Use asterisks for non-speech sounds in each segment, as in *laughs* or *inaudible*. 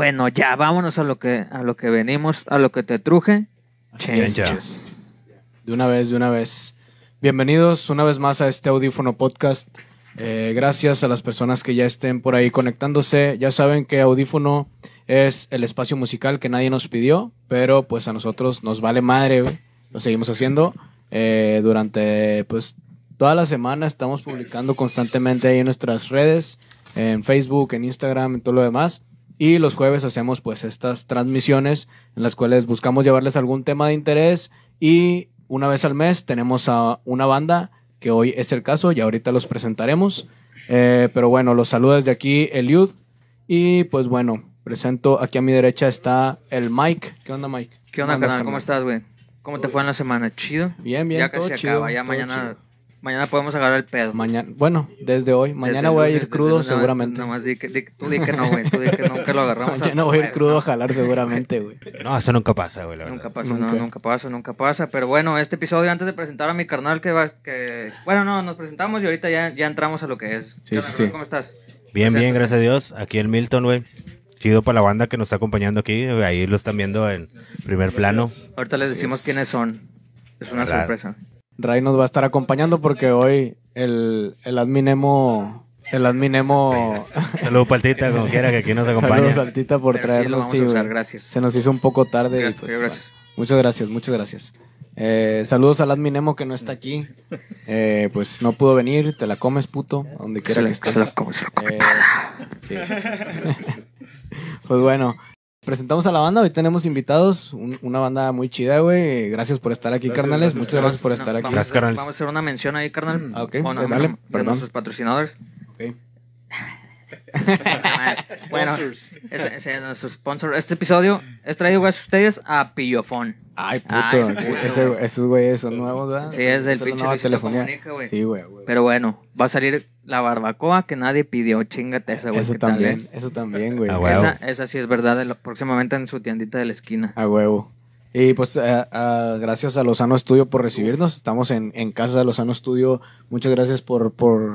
bueno, ya vámonos a lo que a lo que venimos, a lo que te truje. Chenchas. De una vez, de una vez. Bienvenidos una vez más a este Audífono Podcast. Eh, gracias a las personas que ya estén por ahí conectándose. Ya saben que Audífono es el espacio musical que nadie nos pidió, pero pues a nosotros nos vale madre. Lo seguimos haciendo. Eh, durante pues toda la semana estamos publicando constantemente ahí en nuestras redes, en Facebook, en Instagram, en todo lo demás. Y los jueves hacemos pues estas transmisiones en las cuales buscamos llevarles algún tema de interés y una vez al mes tenemos a una banda que hoy es el caso y ahorita los presentaremos. Eh, pero bueno, los saluda desde aquí Eliud y pues bueno, presento aquí a mi derecha está el Mike. ¿Qué onda Mike? ¿Qué onda, carnal? ¿Cómo estás, güey? ¿Cómo te fue en la semana? ¿Chido? Bien, bien, Ya todo casi chido, acaba, ya todo mañana, chido. Mañana podemos agarrar el pedo. Mañana, bueno, desde hoy. Mañana Desde voy a ir crudo lunes, seguramente. Nomás di que, di- tú di que no, güey. Tú di que que lo agarramos. Mañana voy a ir crudo a jalar seguramente, güey. No, eso nunca pasa, güey, la verdad. Nunca pasa, Nunca. no, nunca pasa, nunca pasa. Pero bueno, este episodio, antes de presentar a mi carnal, que va, que... Bueno, no, nos presentamos y ahorita ya, ya entramos a lo que es. Sí, ¿Qué onda, sí, sí. ¿Cómo estás? Bien, bien, gracias a Dios. Aquí en Milton, güey. Chido para la banda que nos está acompañando aquí. Ahí lo están viendo en primer plano. Ahorita les decimos quiénes son. Es una sorpresa. Ray nos va a estar acompañando porque hoy el, el adminemo. El adminemo. *laughs* Saludos, Paltita, como quiera que aquí nos acompañe. Saludos por Pero sí, lo traernos. vamos sí, a usar, güey. gracias. Se nos hizo un poco tarde. y, Gracias, pues, gracias. Muchas gracias, muchas gracias. Eh, saludos al adminemo que no está aquí. Eh, pues no pudo venir. Te la comes, puto. a Donde quiera Se que la- estés. se la come, se la come. Eh, sí. *laughs* pues bueno, presentamos a la banda. Hoy tenemos invitados. un- una banda muy chida, güey. Gracias por estar aquí, carnales. Muchas gracias por No, estar aquí. Vamos, Gracias, carnal. vamos a hacer una mención ahí, carnal. Ah, ok. Eh, dale, de perdón. nuestros patrocinadores. Ok. Bueno, este, este, nuestro sponsor. Este episodio es traído gracias a ustedes a Pillofón. Ay, puto. Ay, ese- esos güeyes son nuevos, ¿verdad? Sí, es del pinche telefonía. Comunica, güey. Sí, güey. güey. Pero bueno, va a salir la barbacoa que nadie pidió. Chingate esa, güey. Eso ¿qué tal, también, eh? eso también, güey. Esa, esa sí es verdad. de lo- próximamente en su tiendita de la esquina. A huevo. Y pues eh, gracias a Lozano Studio por recibirnos. Estamos en, en casa de Lozano Studio. Muchas gracias por, por,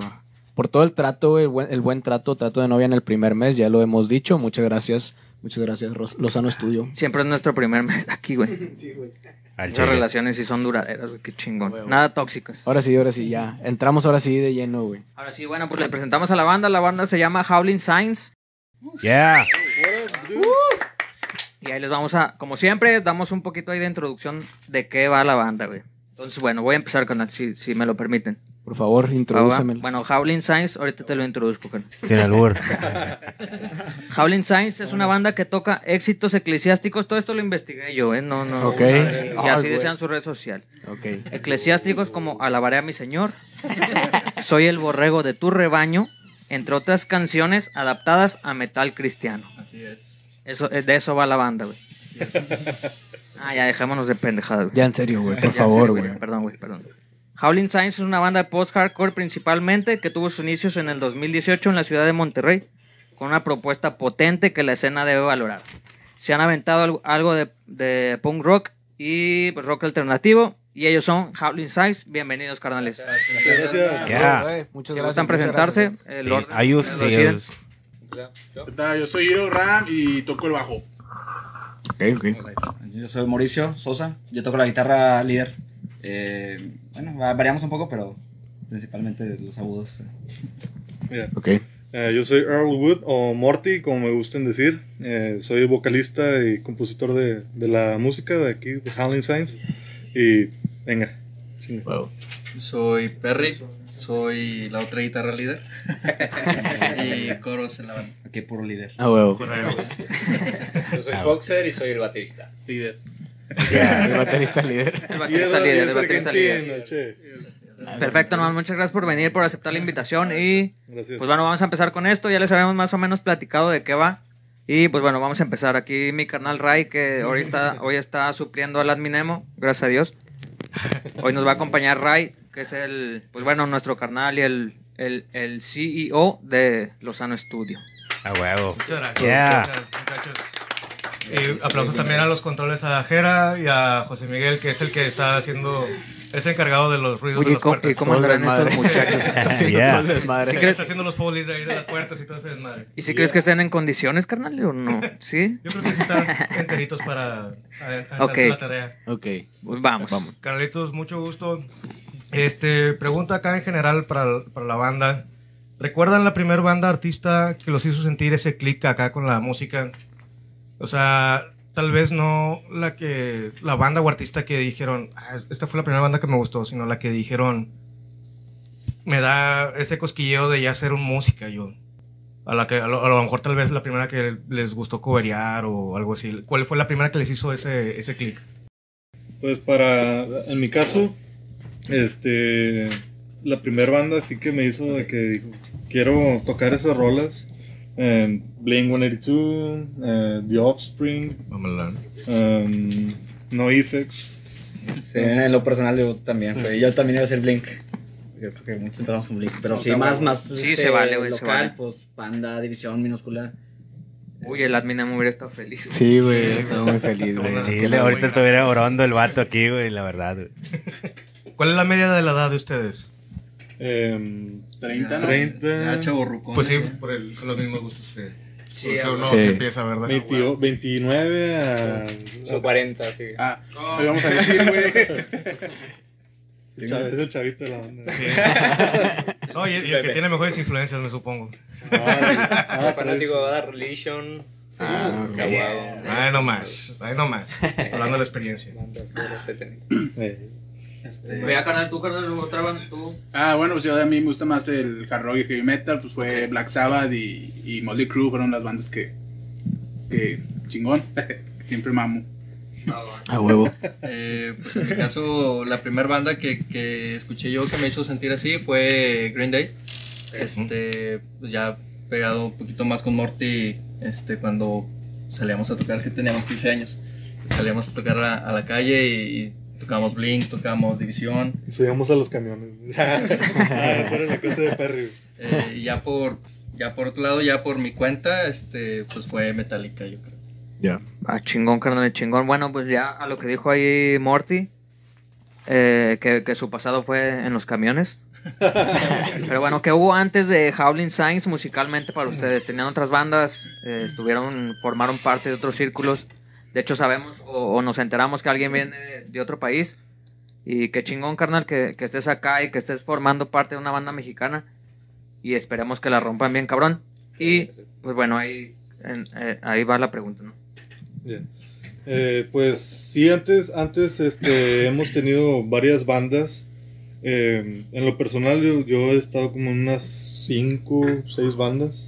por todo el trato, güey, el buen, el buen trato, trato de novia en el primer mes, ya lo hemos dicho. Muchas gracias, muchas gracias, Ros- Lozano Studio. Siempre es nuestro primer mes aquí, *laughs* güey. Al Esas chile. relaciones sí son duraderas, güey. Qué chingón. Nada tóxicas. Ahora sí, ahora sí, ya. Entramos ahora sí de lleno, güey. Ahora sí, bueno, pues le presentamos a la banda. La banda se llama Howling Signs. Yeah. Y ahí les vamos a, como siempre, damos un poquito ahí de introducción de qué va la banda, güey. Entonces, bueno, voy a empezar, canal, si, si me lo permiten. Por favor, va. introdúcemelo. Bueno, Howling Signs, ahorita te lo introduzco. Sin albur. *laughs* Howling Signs es una banda que toca éxitos eclesiásticos. Todo esto lo investigué yo, ¿eh? No, no. Ok. Y así decían su red social. Ok. Eclesiásticos como Alabaré a mi Señor, Soy el borrego de tu rebaño, entre otras canciones adaptadas a metal cristiano. Así es. Eso, eh, de eso va la banda, güey. Ah, ya dejémonos de pendejadas, güey. Ya en serio, güey, por Ya, favor, güey. Perdón, güey, perdón. Howling Signs es una banda de post-hardcore principalmente que tuvo sus inicios en el 2018 en la ciudad de Monterrey con una propuesta potente que la escena debe valorar. Se han aventado algo, de, de punk rock y pues, rock alternativo y ellos son Howling Signs. Bienvenidos, carnales. Yeah. Muchas Si gracias. gustan muchas presentarse, gracias. el Sí, orden. Yo soy Hiro Ram y toco el bajo. Ok, ok. Yo soy Mauricio Sosa, yo toco la guitarra líder. Eh, bueno, va- variamos un poco, pero principalmente los agudos. Mira, Ok. eh, yo soy Earl Wood o Morty, como me gusten decir. Eh, soy vocalista y compositor de, de la música de aquí, de Howling Signs. Y venga. chinga. Soy Perry, soy la otra guitarra líder *laughs* y coros en la banda. Aquí puro líder. Ah, huevo. *laughs* Yo soy Foxer y soy el baterista. Líder. *laughs* El baterista líder. *laughs* El baterista líder, el baterista líder. Perfecto, nomás muchas gracias por venir, por aceptar la invitación y Gracias. pues bueno, vamos a empezar con esto. Ya les habíamos más o menos platicado de qué va. Y pues bueno, vamos a empezar. Aquí mi carnal Ray, que hoy está, hoy está supliendo al adminemo, gracias a Dios. Hoy nos va a acompañar Ray, que es el, pues bueno, nuestro carnal y el, el, el CEO de Lozano Studio. A huevo. Muchas gracias. Yeah. Muchas gracias, muchachos. Y aplausos también a los controles a Jera y a José Miguel, que es el que está haciendo, es encargado de los ruidos de Oye, las ¿cómo, puertas. ¿y cómo andarán estos muchachos? *laughs* Está haciendo Yeah. todo el desmadre. Sí, está haciendo los folies de ahí de las puertas y todo ese desmadre. ¿Y si crees que estén en condiciones, carnal, o no? *laughs* ¿Sí? Yo creo que sí están enteritos para hacer la tarea. Ok. Pues vamos. Carlitos, mucho gusto. Este, pregunta acá en general para, para la banda. ¿Recuerdan la primera banda artista que los hizo sentir ese click acá con la música? O sea, tal vez no la que la banda o artista que dijeron, "Ah, esta fue la primera banda que me gustó, sino la que dijeron, me da ese cosquilleo de ya hacer música yo. A, la que, a, lo, mejor tal vez la primera que les gustó coverear o algo así. ¿Cuál fue la primera que les hizo ese, ese click? Pues para, en mi caso, este, la primera banda sí que me hizo de que dijo, quiero tocar esas rolas. Eh, Blink 182, eh, The Offspring, um, No Effects. Sí, en lo personal yo también fue. Yo también iba a ser Blink. Yo creo que muchos empezamos con Blink. Pero O sí, sea, más, más. Sí, se vale, güey, se Local, vale. pues banda, división minúscula. Uy, el admin me hubiera estado feliz. Sí, güey, estoy muy feliz, güey. Sí, ahorita estuviera orando el vato aquí, güey, la verdad. güey. ¿Cuál es la media de la edad de ustedes? em, 30, ¿no? 30, Ya, chavorrucón. Pues sí, por el, con los mismos gustos que. Sí, uno Sí. empieza, ¿verdad? 20 29 a, Son 40, sí. Ah, hoy vamos a decir, güey. *laughs* es el chavito de la banda. Sí. No, y, y el que tiene mejores influencias, me supongo. Ah, Soy fanático de Bad Religion. Sí, Ah, ok. Caguado. Ay, no más, ay, no más. Hablando de la experiencia. Bandas de los 70. Este, Vea, carnal, tú, carnal, otra banda, tú. Ah, bueno, pues yo a mí me gusta más el hard rock y heavy metal, pues fue Black Sabbath y, y Motley Crue fueron las bandas que, que chingón, *laughs* siempre mamo. A huevo. eh, pues en mi caso, la primera banda que, que escuché yo que me hizo sentir así fue Green Day. Este, pues ya pegado un poquito más con Morty, este, cuando salíamos a tocar, que teníamos 15 años. Salíamos a tocar a, a la calle y, y tocábamos Blink, tocábamos División. subíamos a los camiones. ah, *laughs* *laughs* esa era la cosa de Perry. Eh, y ya por, ya por otro lado, ya por mi cuenta, este, pues fue Metallica, yo creo. Ya. Ah, chingón, carnal, chingón. Bueno, pues ya a lo que dijo ahí Morty, eh, que, que su pasado fue en los camiones. *laughs* Pero bueno, ¿qué hubo antes de Howling Signs musicalmente para ustedes? ¿Tenían otras bandas? Eh, ¿Estuvieron, formaron parte de otros círculos? De hecho, sabemos o, nos enteramos que alguien viene de otro país. Y qué chingón, carnal, que, que estés acá y que estés formando parte de una banda mexicana. Y esperemos que la rompan bien, cabrón. Y pues bueno, ahí, eh, ahí va la pregunta, ¿no? Bien. Eh, pues sí, antes, antes este, *clears throat* hemos tenido varias bandas. Eh, en lo personal, yo, yo he estado como en unas 5, 6 bandas.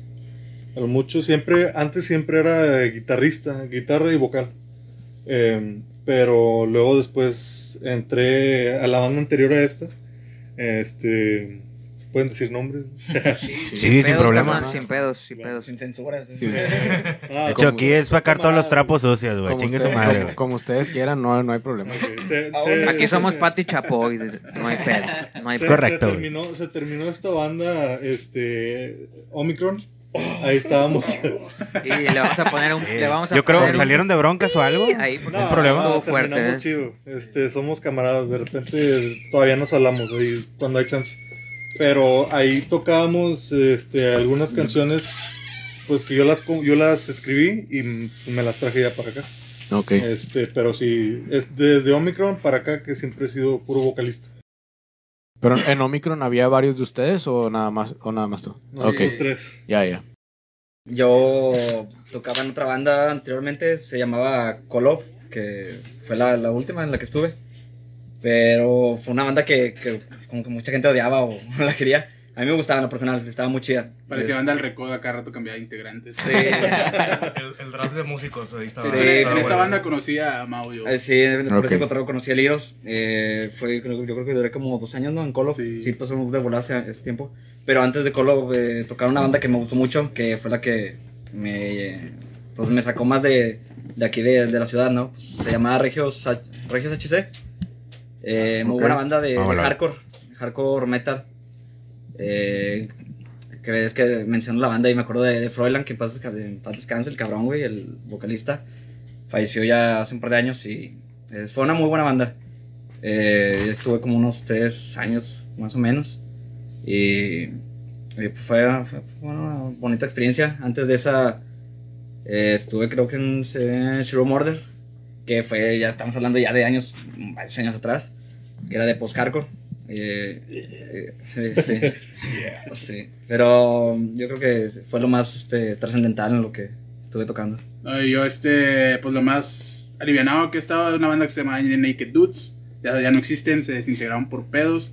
A lo mucho, siempre, antes siempre era guitarrista, guitarra y vocal. Eh, pero luego después entré a la banda anterior a esta. Este, ¿se pueden decir nombres? *laughs* Sí, Sí, sin problema. Sin pedos, sin pedos. Sin censura. sí. Sí. *laughs* Ah, De hecho, aquí es sacar todos los trapos sucios, güey. Como, Chingue su ustedes- madre, como- ustedes quieran, no, no hay problema. ok, se- se- Aquí somos Pati Chapoy, no hay pedo. No hay correcto, Se terminó, se terminó esta banda, este, Omicron. Ahí estábamos. Y le vamos a poner un. Le vamos a Yo creo poner que un- salieron de broncas o algo. Ahí, porque No hay problema. estuvo fuerte. terminamos ¿eh? chido. Este, somos camaradas. De repente todavía nos hablamos ahí cuando hay chance. Pero ahí tocábamos este, algunas canciones pues que yo las, co- yo las escribí y m- me las traje ya para acá. Ok. Este, pero sí, es desde Omicron para acá que siempre he sido puro vocalista. Pero en Omicron había varios de ustedes o nada más, o nada más tú. Ok. Los tres. Ya, ya. Yo tocaba en otra banda anteriormente, se llamaba Colop, que fue la, la última en la que estuve. Pero fue una banda que, que como que mucha gente odiaba o *laughs* no la quería. A mí me gustaba en lo personal, estaba muy chida. Parecía Es- banda al recodo, acá rato cambiaba de integrantes. Sí, *laughs* El, el draft de músicos ahí estaba. Sí, en, estaba en esa bueno. banda conocí a yo. eh, sí, por Ok. ese conocí a Liros. Eh, fue, creo, yo creo que duré como dos años ¿no? en Colop. Sí. Sí, pasó de volar ese, ese tiempo. Pero antes de Colop, eh, tocaba una banda que me gustó mucho, que fue la que me, pues, me sacó más de, de aquí de, de la ciudad, ¿no? Pues, se llamaba Regios, H- Regios HC. Eh, muy Ok. buena banda de, de Vámonos. hardcore, hardcore metal. Eh, que que menciono la banda y me acuerdo de, de que en paz, desca- en paz descanse, el cabrón, güey, el vocalista. falleció ya hace un par de años y eh, fue una muy buena banda. Eh, estuve como unos tres años más o menos y, y fue, fue una bonita experiencia. Antes de esa eh, estuve creo que en Zero Murder, que fue, ya estamos hablando ya de años, varios años atrás, que era de post-hardcore. Eh, eh, sí, sí. *laughs* Sí. Pero yo creo que fue lo más este, trascendental en lo que estuve tocando. Yo, este, pues lo más alivianado que de una banda que se llama Naked Dudes. Ya, ya no existen, se desintegraron por pedos.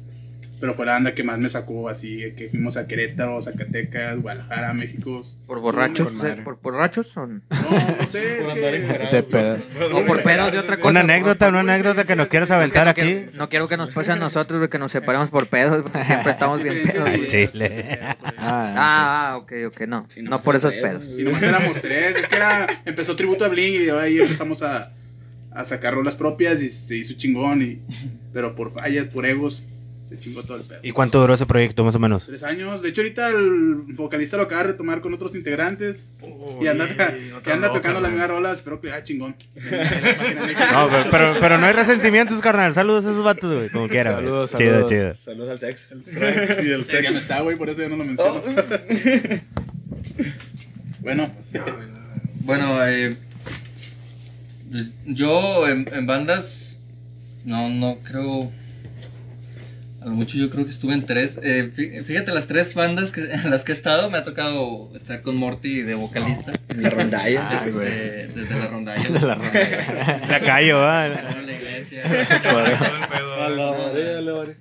Pero fue la banda que más me sacó así, que fuimos a Querétaro, Zacatecas, Guadalajara, México. ¿Por borrachos? ¿Por borrachos o, No, no sé, es que- De pedo. o por pedos de otra cosa? Una anécdota, una anécdota que nos quieras aventar no aquí. no quiero que nos pase a nosotros, güey, que nos separemos por pedos, porque siempre estamos bien pedos. Al güey. chile. Ah, Ah, ok, ok, no. No, por esos pedo. pedos. Y nomás éramos tres. Es que era, empezó tributo a Blink y ahí empezamos a, a sacar rolas propias y se hizo chingón. Y, pero por fallas, por egos, se chingó todo el pedo. ¿Y cuánto duró ese proyecto, más o menos? Tres años. De hecho, ahorita el vocalista lo acaba de retomar con otros integrantes. y anda, *laughs* y anda tocando las mismas rolas. Espero que ah, chingón. *laughs* No, pero, pero, pero no hay resentimientos, carnal. Saludos a esos vatos, güey. Como quiera, güey. Saludos, Chido, saludos. chido. Saludos al sex. *laughs* Sí, el Ya no sex. está, güey, por eso ya no lo menciono. bueno, Bueno, eh, yo en, en bandas, no, no creo. A lo mucho yo creo que estuve en tres. eh, fí- fíjate, las tres bandas que, en las que he estado, me ha tocado estar con Morty de vocalista. En la rondalla. Ay, güey. Este, desde la rondalla. *laughs* De la rondalla. La callo, ¿va? En la iglesia. *laughs*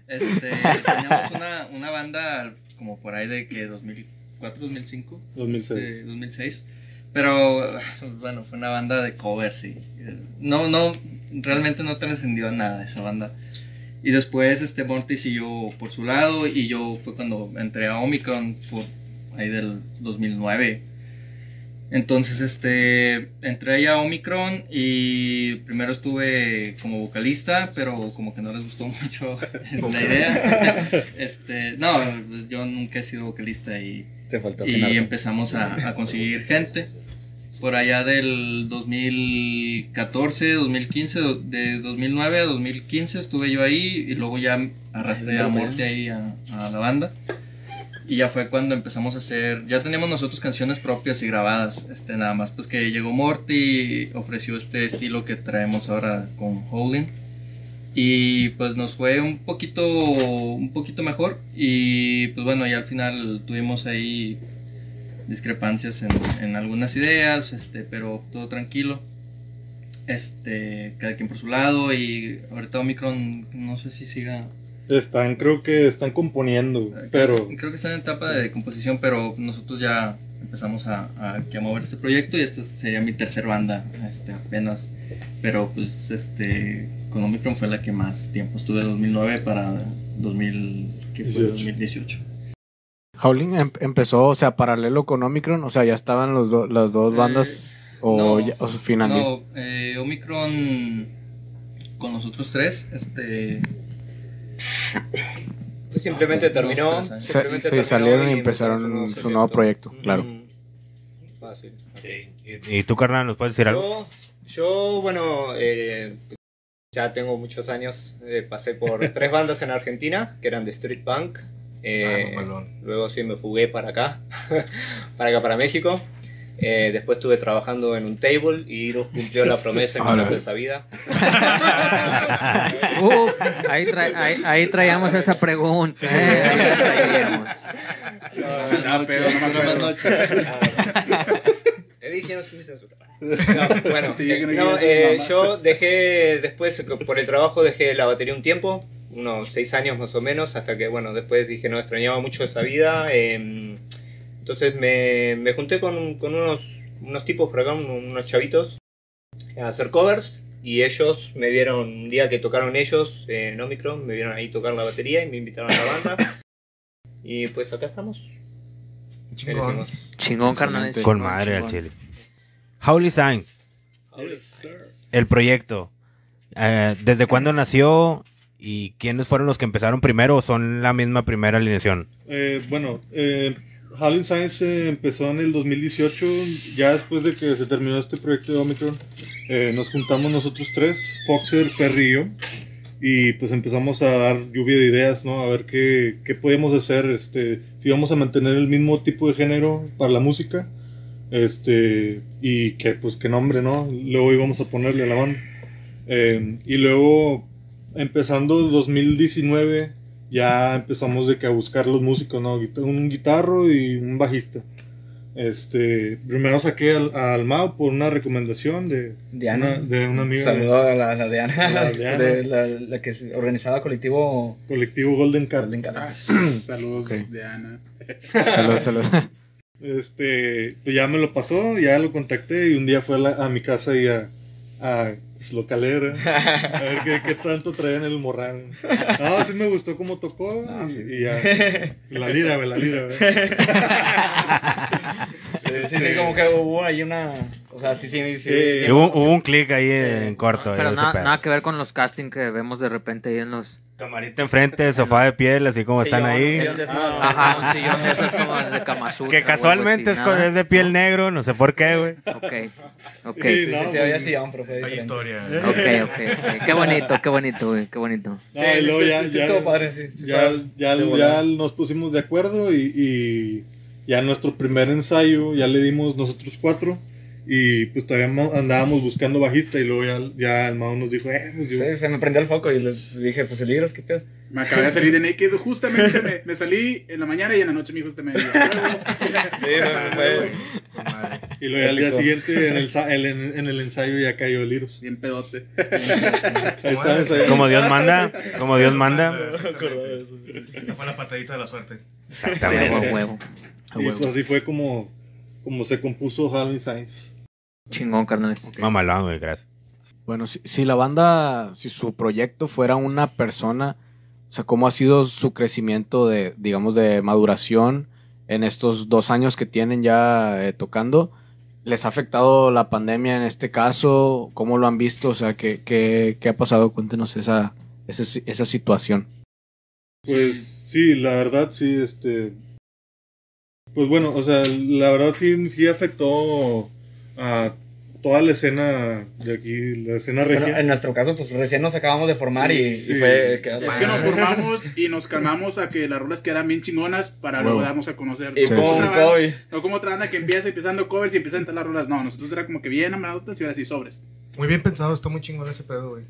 Este, teníamos una, una banda como por ahí de que 2004, 2005. 2006. de 2006. Pero *sighs* bueno, fue una banda de covers y eh, no, no, realmente no trascendió a nada esa banda. Y después este Morty siguió por su lado y yo fue cuando entré a Omicron por ahí del 2009. Entonces este entré ahí a Omicron y primero estuve como vocalista, pero como que no les gustó *laughs* mucho la idea. *laughs* Este, no, yo nunca he sido vocalista y Te faltó y empezamos a, a conseguir gente. Por allá del 2014, 2015, do- de 2009 a 2015 estuve yo ahí y luego ya arrastré a Morty ahí a, a la banda. Y ya fue cuando empezamos a hacer, ya teníamos nosotros canciones propias y grabadas, este nada más pues que llegó Morty y ofreció este estilo que traemos ahora con Howling. Y pues nos fue un poquito, un poquito mejor. Y pues bueno, ya al final tuvimos ahí discrepancias en, en algunas ideas, este, pero todo tranquilo. Este, cada quien por su lado. Y ahorita Omicron, no sé si siga. Están, creo que están componiendo, pero Creo que está en etapa de composición, pero nosotros ya empezamos a, a, mover este proyecto y esta sería mi tercer banda, este, apenas. Pero pues este, con Omicron fue la que más tiempo estuve, 2009 para 2000, ¿qué fue? 18. 2018. Howling em- empezó, o sea, paralelo con Omicron, o sea, ya estaban los do- las dos Eh, bandas o, no, ya- o su final. No, eh, Omicron con nosotros tres, este... Pues simplemente terminó. tres. Se, simplemente se terminó salieron y empezaron su nuevo proyecto, claro. Mm, Fácil. ¿Y, y tú, carnal, nos puedes decir algo? Yo, yo, bueno, eh, ya tengo muchos años. eh, pasé por tres bandas en Argentina, que eran de Street Punk. Eh, Ah, luego sí me fugué para acá, *laughs* para acá, para México. Eh, después estuve trabajando en un table y Iru cumplió la promesa que *laughs* hizo esa vida. *laughs* Uf, ahí, tra- ahí, ahí traíamos esa pregunta. eh, ahí traíamos. no, pero no acuerdo. Te dije no sin censura. No, bueno, eh, no, eh, yo dejé después por el trabajo dejé la batería un tiempo, unos seis años más o menos, hasta que bueno después dije no extrañaba mucho esa vida. eh, entonces me, me junté con, con unos, unos tipos por acá, un- unos chavitos, a hacer covers. Y ellos me vieron un día que tocaron ellos eh, en Omicron, me vieron ahí tocar la batería y me invitaron a la banda. Y pues acá estamos. ¿Qué Chingón. Chingón, carnal. Con chingón, madre al chile. Howley Sign, el proyecto. Eh, ¿Desde cuándo nació y quiénes fueron los que empezaron primero o son la misma primera alineación? Eh, bueno, eh, Science eh, empezó en el 2018, ya después de que se terminó este proyecto de Omicron, eh, nos juntamos nosotros tres, Foxer, Perry y yo, y pues empezamos a dar lluvia de ideas, ¿no? A ver qué, qué podíamos hacer, este, si íbamos a mantener el mismo tipo de género para la música, este, y que, pues, qué nombre, ¿no? Luego íbamos a ponerle a la banda. Eh, y luego, empezando 2019, ya empezamos de que a buscar los músicos, ¿no? Un guitarro y un bajista. Este, primero saqué al, a Almao por una recomendación de Diana. una, de una amiga Saludo a la, a la Diana, la *laughs* Diana. de la, la que organizaba colectivo colectivo Golden Cat. Golden Cat. Ah, *clears throat* saludos Ok. de Ana. Salud, salud. Este, pues ya me lo pasó, ya lo contacté y un día fue a, la- a mi casa y a, a localera, a ver qué, qué tanto traía en el morral. No, sí me gustó cómo tocó Ah, y, sí. y ya. La lira, güey, la lira, güey. *laughs* Sí, sí, sí, como que hubo ahí una. O sea, sí, sí, sí. Sí. sí, Hubo, hubo un clic ahí en corto. Pero nada, nada que ver con los castings que vemos de repente ahí en los... Camarita enfrente, sofá de piel, así como están ahí. sillón de- no, Ajá, un sillón de esos como de Kama Sutra Que casualmente así, es, de piel negro, no sé por qué, güey. Ok, ok. Sí, Sí, no, sí, sí, había sillón, pero fue Hay historia. Ok, ok, ok. Qué bonito, qué bonito, güey, qué bonito. No, Sí, ya, ya- ya, ya, nos pusimos de acuerdo y, y ya nuestro primer ensayo ya le dimos nosotros cuatro y pues todavía mo- andábamos buscando bajista y luego ya, ya el Mao nos dijo, eh, pues yo- Sí, se me prendió el foco y les dije, pues el libro, ¿qué pedo? Me acabé de salir de Naked. Justamente me, me salí en la mañana y en la noche mi hijo este me dijo. Sí, fue- y luego ya al día siguiente en el, en, en el ensayo ya cayó el virus. Bien pedote. Como Dios manda, como Dios manda. Esa fue la patadita de la suerte. Huevo, huevo. Y pues así fue como, como se compuso Halloween Science. Chingón, carnales. Mamalón, güey, gracias. Bueno, si, si la banda, si su proyecto fuera una persona, o sea, ¿cómo ha sido su crecimiento de, digamos, de maduración en estos dos años que tienen ya eh, tocando? ¿Les ha afectado la pandemia en este caso? ¿Cómo lo han visto? O sea, ¿qué, qué, qué ha pasado? Cuéntenos esa, esa, esa situación. Pues sí, la verdad sí, este... Pues bueno, o sea, la verdad sí, sí afectó a toda la escena de aquí, la escena Bueno, regia. en nuestro caso, pues recién nos acabamos de formar y, y Sí. fue... Es que nos formamos y nos calmamos a que las rolas quedaran bien chingonas para luego darnos a conocer. Y Sí, como banda-. No como otra banda que empieza empezando covers y empieza a entrar las rolas. No, nosotros era como que bien amaradotas y ahora sí sobres. Muy bien pensado, está muy chingón ese pedo, güey.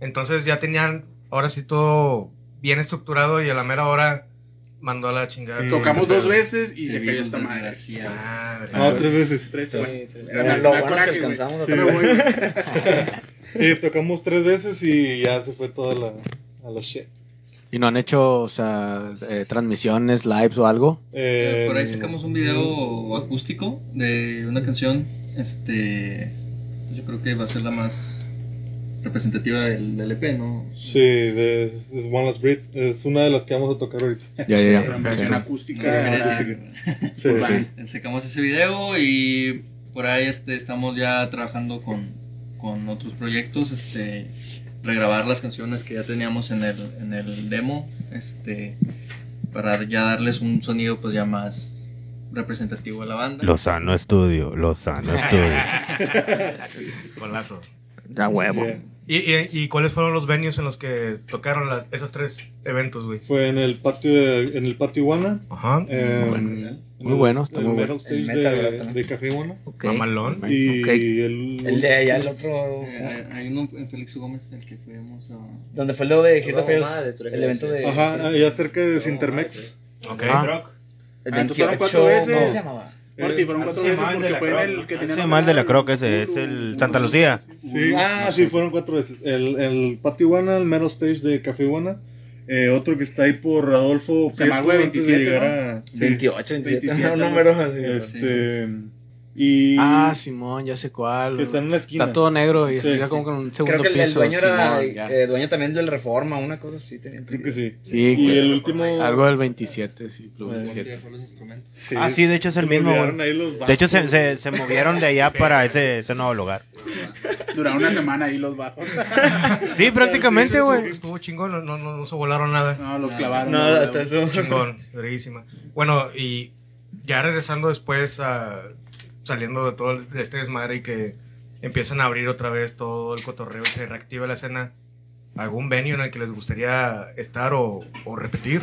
Entonces ya tenían, ahora sí todo bien estructurado y a la mera hora mandó a la chingada. Sí. Tocamos este dos pedo. veces y Sí, se cayó vimos esta madre. Madre. No, tres veces. Tres, güey. sí. Lo bueno coraje, que alcanzamos. *laughs* Tocamos tres veces y ya se fue toda la, a la shit. ¿Y no han hecho, o sea, eh, transmisiones, lives o algo? Eh, Por ahí sacamos un video acústico de una canción. Este. Yo creo que va a ser la más representativa del, del EP, ¿no? Sí, de, es One Last Breath. Es una de las que vamos a tocar ahorita. Ya, ya, ya. versión acústica. gracias. Sí, Urbana. Sacamos ese video y por ahí este, estamos ya trabajando con, con otros proyectos, este, regrabar las canciones que ya teníamos en el, en el demo, este, para ya darles un sonido pues ya más representativo a la banda. Lozano Estudio, Lozano Estudio. *laughs* Golazo. Ya huevo. Yeah. ¿Y, y, y cuáles fueron los venues en los que tocaron las, esos tres eventos, güey? Fue en el patio de, en el patio Iguana. Ajá. eh, bueno. Muy el- bueno, está el muy metal bueno. stage El metal, de, de Café Iguana. Ok. Mamalón. Y Ok. el, El de allá, el otro... Eh, hay uno en Félix Gómez, el que fuimos a... Donde fue lo de de tres el evento de... Ajá, allá cerca de Sintermex. Ok. Ah. El Ah, entonces 28, fueron cuatro veces. ¿cómo se llamaba? Morty, fueron cuatro Sí, veces porque fue Croc. el que tenía mal de la el Croc ese, es el Santa Lucía. Sí, ah, sí, fueron cuatro veces. El, el patio Iguana, el metal stage de Café Iguana. Eh, otro que está ahí por Adolfo Se llama, Prieto, güey, antes de 27, llegar ¿no? a... sí. 28, 27, 27, un número así. Este... Y... Ah, Simón, ya sé cuál. que está en una esquina. Está todo negro y Sí, está sí. como con un segundo Creo que el, el piso. dueño era Simón, ya. eh, dueño también del Reforma, una cosa así. Tenía Creo que sí. Sí, Y el último... algo del 27, sí, Club Bueno, 27. dejó los instrumentos. Ah, sí, de hecho es el mismo, De hecho, se, bajos. se, se movieron de allá para ese, ese nuevo lugar. Duraron una semana ahí los bajos. *laughs* Sí, prácticamente, güey. Estuvo chingón, no, no, no se volaron nada. No, los clavaron. Nada, no, hasta eso. Chingón, verguísima. Bueno, y ya regresando después, a, saliendo de todo este desmadre y que empiezan a abrir otra vez todo el cotorreo y se reactiva la escena, ¿algún venue en el que les gustaría estar o, o repetir?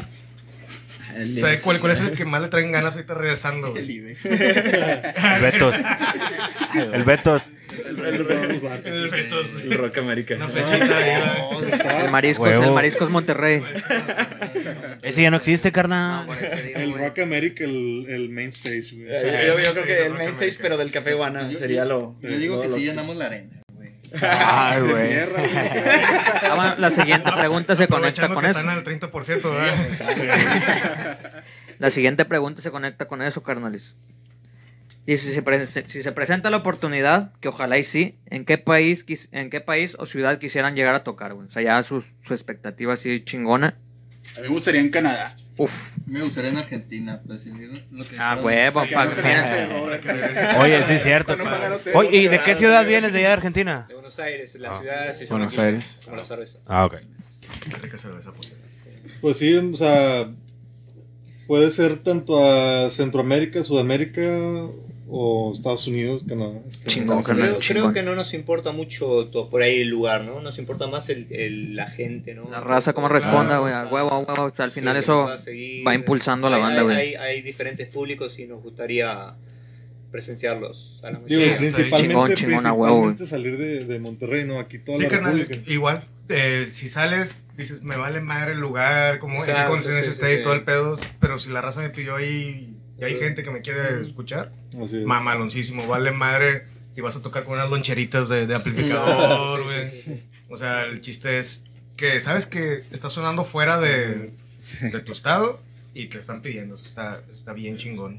El- O sea, ¿cuál, cuál es el que más le traen ganas ahorita regresando? güey? El Betos. El Betos. *laughs* El Betos, güey. el Rock flechita ahí, güey. El Mariscos, Huevo. el Mariscos Monterrey. Ese ya no existe, carnal. El Rock America, el, el main stage, güey. Yo, yo creo que el main stage, pero del Café Guana sería lo. Yo digo que sí llenamos la arena, güey. Ay, güey. Ah, la siguiente pregunta se conecta con que eso. están al 30%, ¿verdad? La siguiente pregunta se conecta con eso, carnales. Y si se, pre- si se presenta la oportunidad, que ojalá y sí, ¿en qué país, quis- en qué país o ciudad quisieran llegar a tocar? O sea, ya su, su expectativa así chingona. A mí me gustaría en Canadá. Uf. Me gustaría en Argentina, pues lo que Ah, huevo, Que pa- Robert. *laughs* Oye, sí es cierto. Oye, ¿y de qué ciudad vienes de allá de Argentina? De Buenos Aires, la Ah. ciudad se llama Buenos Aires. Como la cerveza. Ah, ok. Rica cerveza, cierto. Pues sí, o sea, puede ser tanto a Centroamérica, Sudamérica o Estados Unidos, Canadá. Este, Chingón, Creo, carnal, creo que no nos importa mucho to- por ahí el lugar, ¿no? Nos importa más el, el- la gente, ¿no? La raza, cómo responda, güey. A huevo, huevo. O sea, al Sí, final que eso seguir. va impulsando a la Hay- banda, güey. Hay, hay diferentes públicos y nos gustaría presenciarlos a la Digo. Sí, principalmente, chingón, chingón, a huevo, salir de, de Monterrey, ¿no? Aquí toda Sí, la carnal, República. igual, eh, si sales, dices, me vale madre el lugar, como en qué Exacto, condiciones sí, esté sí, y sí. todo el pedo, pero si la raza me pidió ahí y hay gente que me quiere escuchar, Así es. mamaloncísimo, vale madre si vas a tocar con unas loncheritas de, de amplificador, *laughs* Sí, güey. sí, sí, sí. O sea, el chiste es que sabes que está sonando fuera de, de tu estado y te están pidiendo, está, está bien chingón.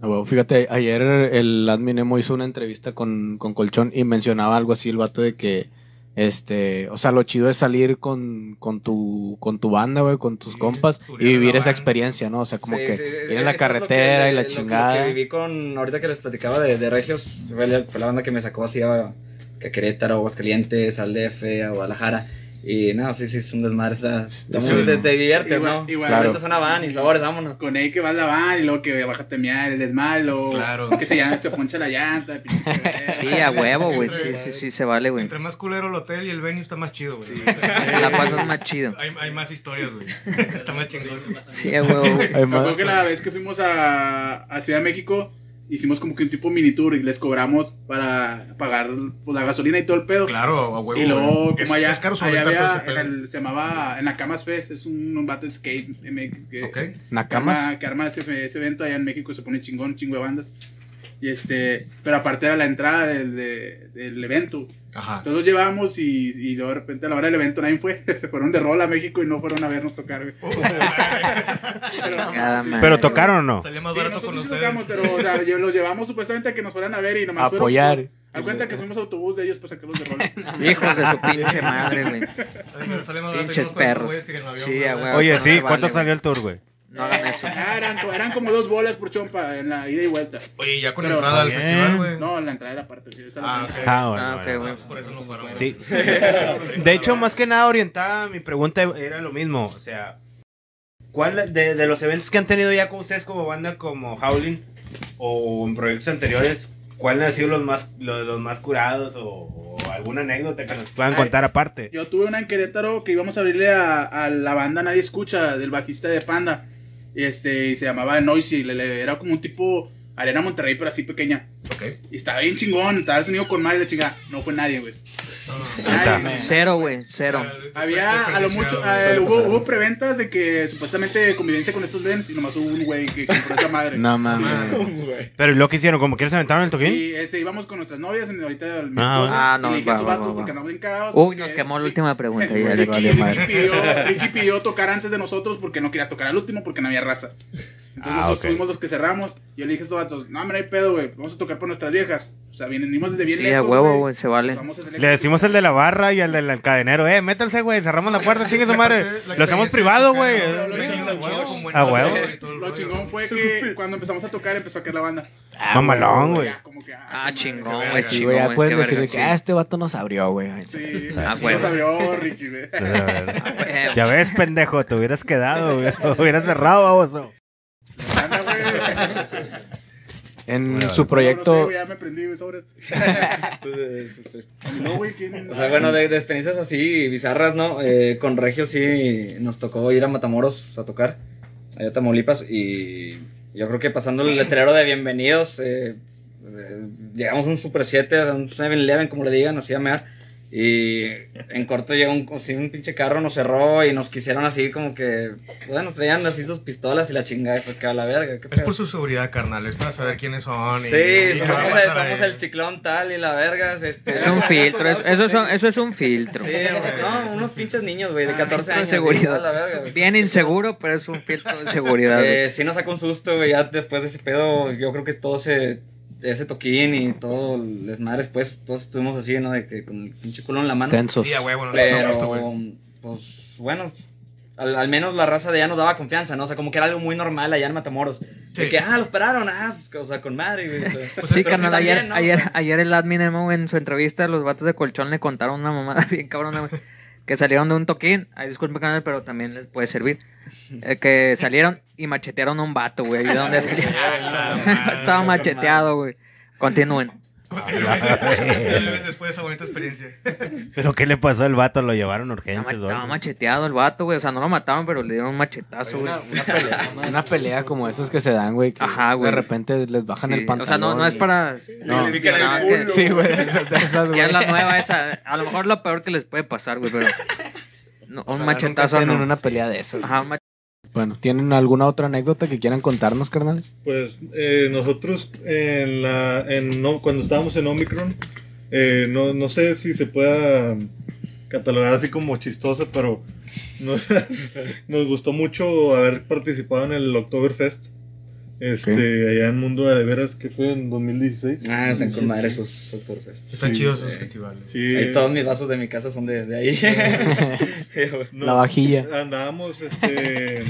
Ah, huevo, Fíjate, ayer el admin Emo hizo una entrevista con, con Colchón y mencionaba algo así el vato de que, este, o sea, lo chido es salir con, con tu, con tu banda, güey, con tus Sí, compas y vivir esa experiencia, ¿no? O sea, como Sí, que sí, ir en la que- carretera y la lo- chingada. Lo que viví con, ahorita que les platicaba de, de Regios, fue la, fue la banda que me sacó así a, a Querétaro, Aguascalientes, al DF, a Guadalajara. Y no, sí, sí, es un desmadre. Está, está Sí. muy- te, te diviertes, Igual- ¿no? igual. Claro. Una van y sobres, vámonos. Con él que va a la van y luego que bájate a mear, él es malo. Claro. Que se, llama, se poncha la llanta. *laughs* Sí, a huevo, güey. Sí, sí, sí, se vale, güey. Entre más culero el hotel y el venue está más chido, güey. La pasas más chido. Hay, hay más historias, güey. *laughs* Está más chingón. Sí, a huevo, güey. Hay Me más- acuerdo que la vez que fuimos a, a Ciudad de México, hicimos como que un tipo mini tour y les cobramos para pagar pues, la gasolina y todo el pedo. Claro, a huevo. Y luego, como es, allá, es caro allá había, ese pedo. en el- se llamaba en Nakamas Fest, es un, un bate skate MX que, Ok. que arma, Nakamas. que arma ese, ese evento allá en México, se pone chingón, chingo de bandas. Y este, pero aparte era la entrada del, de- del evento. Ajá. Todos los llevamos y, y luego de repente a la hora del evento nadie fue. *laughs* Se fueron de rol a México y no fueron a vernos tocar. güey. Pero, Cada madre, ¿Pero güey. tocaron o no? Más Sí, barato con nosotros sí ustedes. tocamos, pero o sea, yo- los llevamos supuestamente a que nos fueran a ver y nomás fueron Apoyar. A cuenta que fuimos autobús de ellos para sacarlos de rol. *laughs* Hijos de su pinche madre, güey. Pinches perros. Sí, a huevo. Oye, sí, ¿cuánto vale, salió el tour, güey? No hagan eso. *laughs* Ah, eran, eran como dos bolas por chompa en la ida y vuelta. Oye, ya con Pero- entrada al festival, güey. No, la entrada era aparte. esa la Ah, tenía. ok. Ah, bueno. Ah, ok, bueno. güey. Por eso no fueron. güey. Sí. *laughs* De hecho, más que nada orientada, mi pregunta era lo mismo. O sea, ¿cuál de, de los eventos que han tenido ya con ustedes como banda, como Howling, o en proyectos anteriores, cuál han sido los más, los, los más curados o, o alguna anécdota que nos puedan Ay, contar aparte? Yo tuve una en Querétaro que íbamos a abrirle a, a la banda Nadie Escucha, del bajista de Panda. Y este, y se llamaba Noisy. le- le- era como un tipo Arena Monterrey, pero así pequeña. Ok. Y estaba bien chingón, estaba sonido con madre la chica. No fue nadie, güey. Cero, güey. Cero. Había a lo mucho, eh, hubo, hubo preventas de que supuestamente convivencia con estos Lens y nomás hubo un güey que compró esa madre. No mames. *laughs* Pero ¿y lo que hicieron? ¿Como que se aventaron el toquín? Y ese, íbamos con nuestras novias, en, ahorita mi Ah, ah, no, y va, va, va, porque andamos. Uy, nos quemó la última pregunta. Ya, Vale, le- Ricky, vale madre. Ricky pidió, Ricky pidió tocar antes de nosotros porque no quería tocar al último porque no había raza. Entonces Ah, nosotros fuimos los que cerramos. Yo le dije a estos vatos, no, hombre, no hay pedo, güey. Vamos a tocar por nuestras viejas. O sea, venimos desde bien Sí, lejos, a huevo, güey. Se vale. Le decimos el de la barra y al del cadenero, eh, métanse, güey, cerramos la *laughs* puerta, chingue su madre. Lo hacemos privado, güey. a huevo, Lo chingón fue que cuando empezamos a tocar empezó a caer la banda. Mamalón, güey. Ya, como que, ah, Ah, chingón, güey. Sí, chingón, güey, ya güey, pueden qué decir verga, que sí. ah, este vato nos abrió, güey. Sí, *laughs* Ah, sí güey. nos abrió Ricky, güey. *laughs* Ya ves, pendejo, te hubieras quedado, güey. Hubieras cerrado, baboso. Güey. En Bueno, su proyecto... no sé, güey, ya me prendí, güey, sobres. Entonces, No, güey, ¿quién? O sea, bueno, de, de experiencias así bizarras, ¿no? Eh, con Regio sí nos tocó ir a Matamoros a tocar, allá a Tamaulipas, y yo creo que pasando el letrero de bienvenidos, eh, eh, llegamos a un Super 7, a un 7-Eleven, como le digan, así a mear, y en corto llegó un, así un pinche carro, nos cerró y nos quisieron así como que, bueno, traían así sus pistolas y la chingada, y fue que a la verga, qué Es por pedo. su seguridad, carnal. Es para saber quiénes son. y- Sí, y somos, pasar somos el ciclón tal y la verga. Este, Es un *laughs* filtro, es- eso, son- eso es un filtro. Sí, no, unos pinches niños, güey, de 14 Filtro de años. seguridad. la verga. Bien inseguro, pero es un filtro de seguridad. Eh, sí nos sacó un susto, güey, ya después de ese pedo, yo creo que todo ese, ese toquín y todo el desmadre después, todos estuvimos así, ¿no? De que con el pinche culo en la mano. Tensos. Sí, Pero, gusto, pues, bueno, al, al menos la raza de allá nos daba confianza, ¿no? O sea, como que era algo muy normal allá en Matamoros. Sí. De que, ah, los pararon, ah, pues, o sea, con madre, güey. o sea. *laughs* Sí, carnal, ayer, ¿no? ayer, ayer el admin Emo en su entrevista, los vatos de colchón le contaron una mamada *laughs* bien cabrona, güey. Que salieron de un toquín, ay, disculpe, canal, pero también les puede servir. Eh, que salieron y machetearon a un vato, güey. ¿De dónde *laughs* salió? *laughs* Estaba macheteado, güey. Continúen. Después de esa bonita experiencia. ¿Pero qué le pasó al vato? ¿Lo llevaron a Estaba, urgencias estaba algo? macheteado el vato, güey. O sea, no lo mataron, pero le dieron un machetazo, güey. Una pelea como esas que se dan, güey. Ajá, güey. De repente les bajan Sí, el pantalón. O sea, no, no es para. No. Nada más que-. Sí, güey. *laughs* Ya es la nueva esa. A lo mejor lo peor que les puede pasar, güey, pero. *laughs* no, un machetazo en una pelea de esas. Ajá, un Bueno, ¿tienen alguna otra anécdota que quieran contarnos, carnal? Pues eh, nosotros en la, en, cuando estábamos en Omicron, eh, no, no sé si se pueda catalogar así como chistoso, pero *laughs* nos, nos gustó mucho haber participado en el Oktoberfest. Este, allá en Mundo de Veras, que fue en 2016. Ah, están con madre esos Oktoberfest. Están Sí. chidos esos festivales. Sí, Ahí todos mis vasos de mi casa son de, de ahí. *laughs* no, La vajilla. Andábamos, este,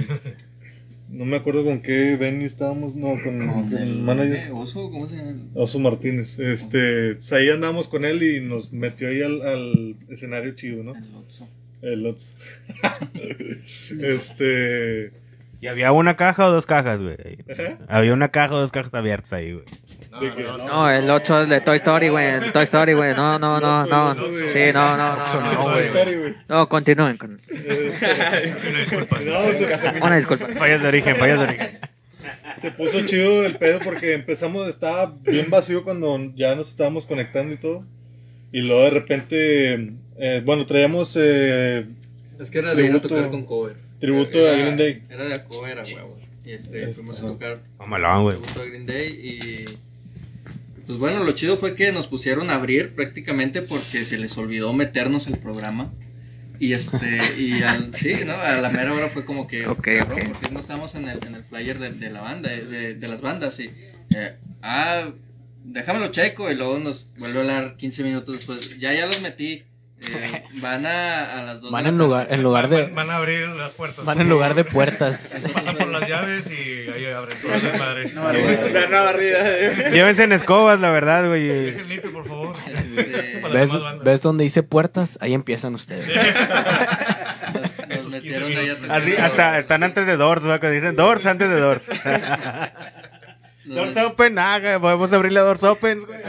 no me acuerdo con qué venue estábamos, no, con, con el manager. Eh, Oso, ¿cómo se llama? Oso Martínez. Este, pues ahí andamos con él y nos metió ahí al, al escenario chido, ¿no? El Otso. El Ots. *laughs* este. ¿Y había una caja o dos cajas, güey? Había una caja o dos cajas abiertas ahí, güey. de que- No, el 8 es de Toy Story, güey. Toy Story, güey. No, no, no, no. Sí, no, no, no. No, No, Toy Story, güey. no continúen con. No, se, Una disculpa. Fallas de origen, fallas de origen. se puso chido el pedo porque empezamos, estaba bien vacío cuando ya nos estábamos conectando y todo. Y luego de repente, eh, bueno, traíamos eh, Es que era de ir a tocar con cover. Tributo Era- a Green Day. Era de cover a huevo. Y este, Este, fuimos a tocar Mamalón, güey. tributo a Green Day y pues bueno, lo chido fue que nos pusieron a abrir prácticamente porque se les olvidó meternos el programa. Y este, y al, sí, ¿no? A la mera hora fue como que, Ok, cabrón, ok. porque no estamos en el, en el flyer de, de la banda, de, de las bandas, y, eh, ah, déjamelo checo, y luego nos vuelve a hablar 15 minutos después, ya, ya los metí, eh, *laughs* van a, a las 2 Van en lugar, en lugar de, Van, van a abrir las puertas. van en lugar de puertas. *laughs* Pasan por las llaves y ahí abren toda la madre. La nueva barrida. *laughs* Llévense en escobas, la verdad, güey. Dejen limpio, por favor. Este, las ¿Ves. ¿Ves donde dice puertas? Ahí empiezan ustedes. nos, nos Esos 15 metieron ahí a minutos. tocar. Así, hasta están antes de Doors, güey. Cuando dicen Doors, antes de Doors. Nos, Doors Open, ah, podemos abrirle a Doors Open, güey.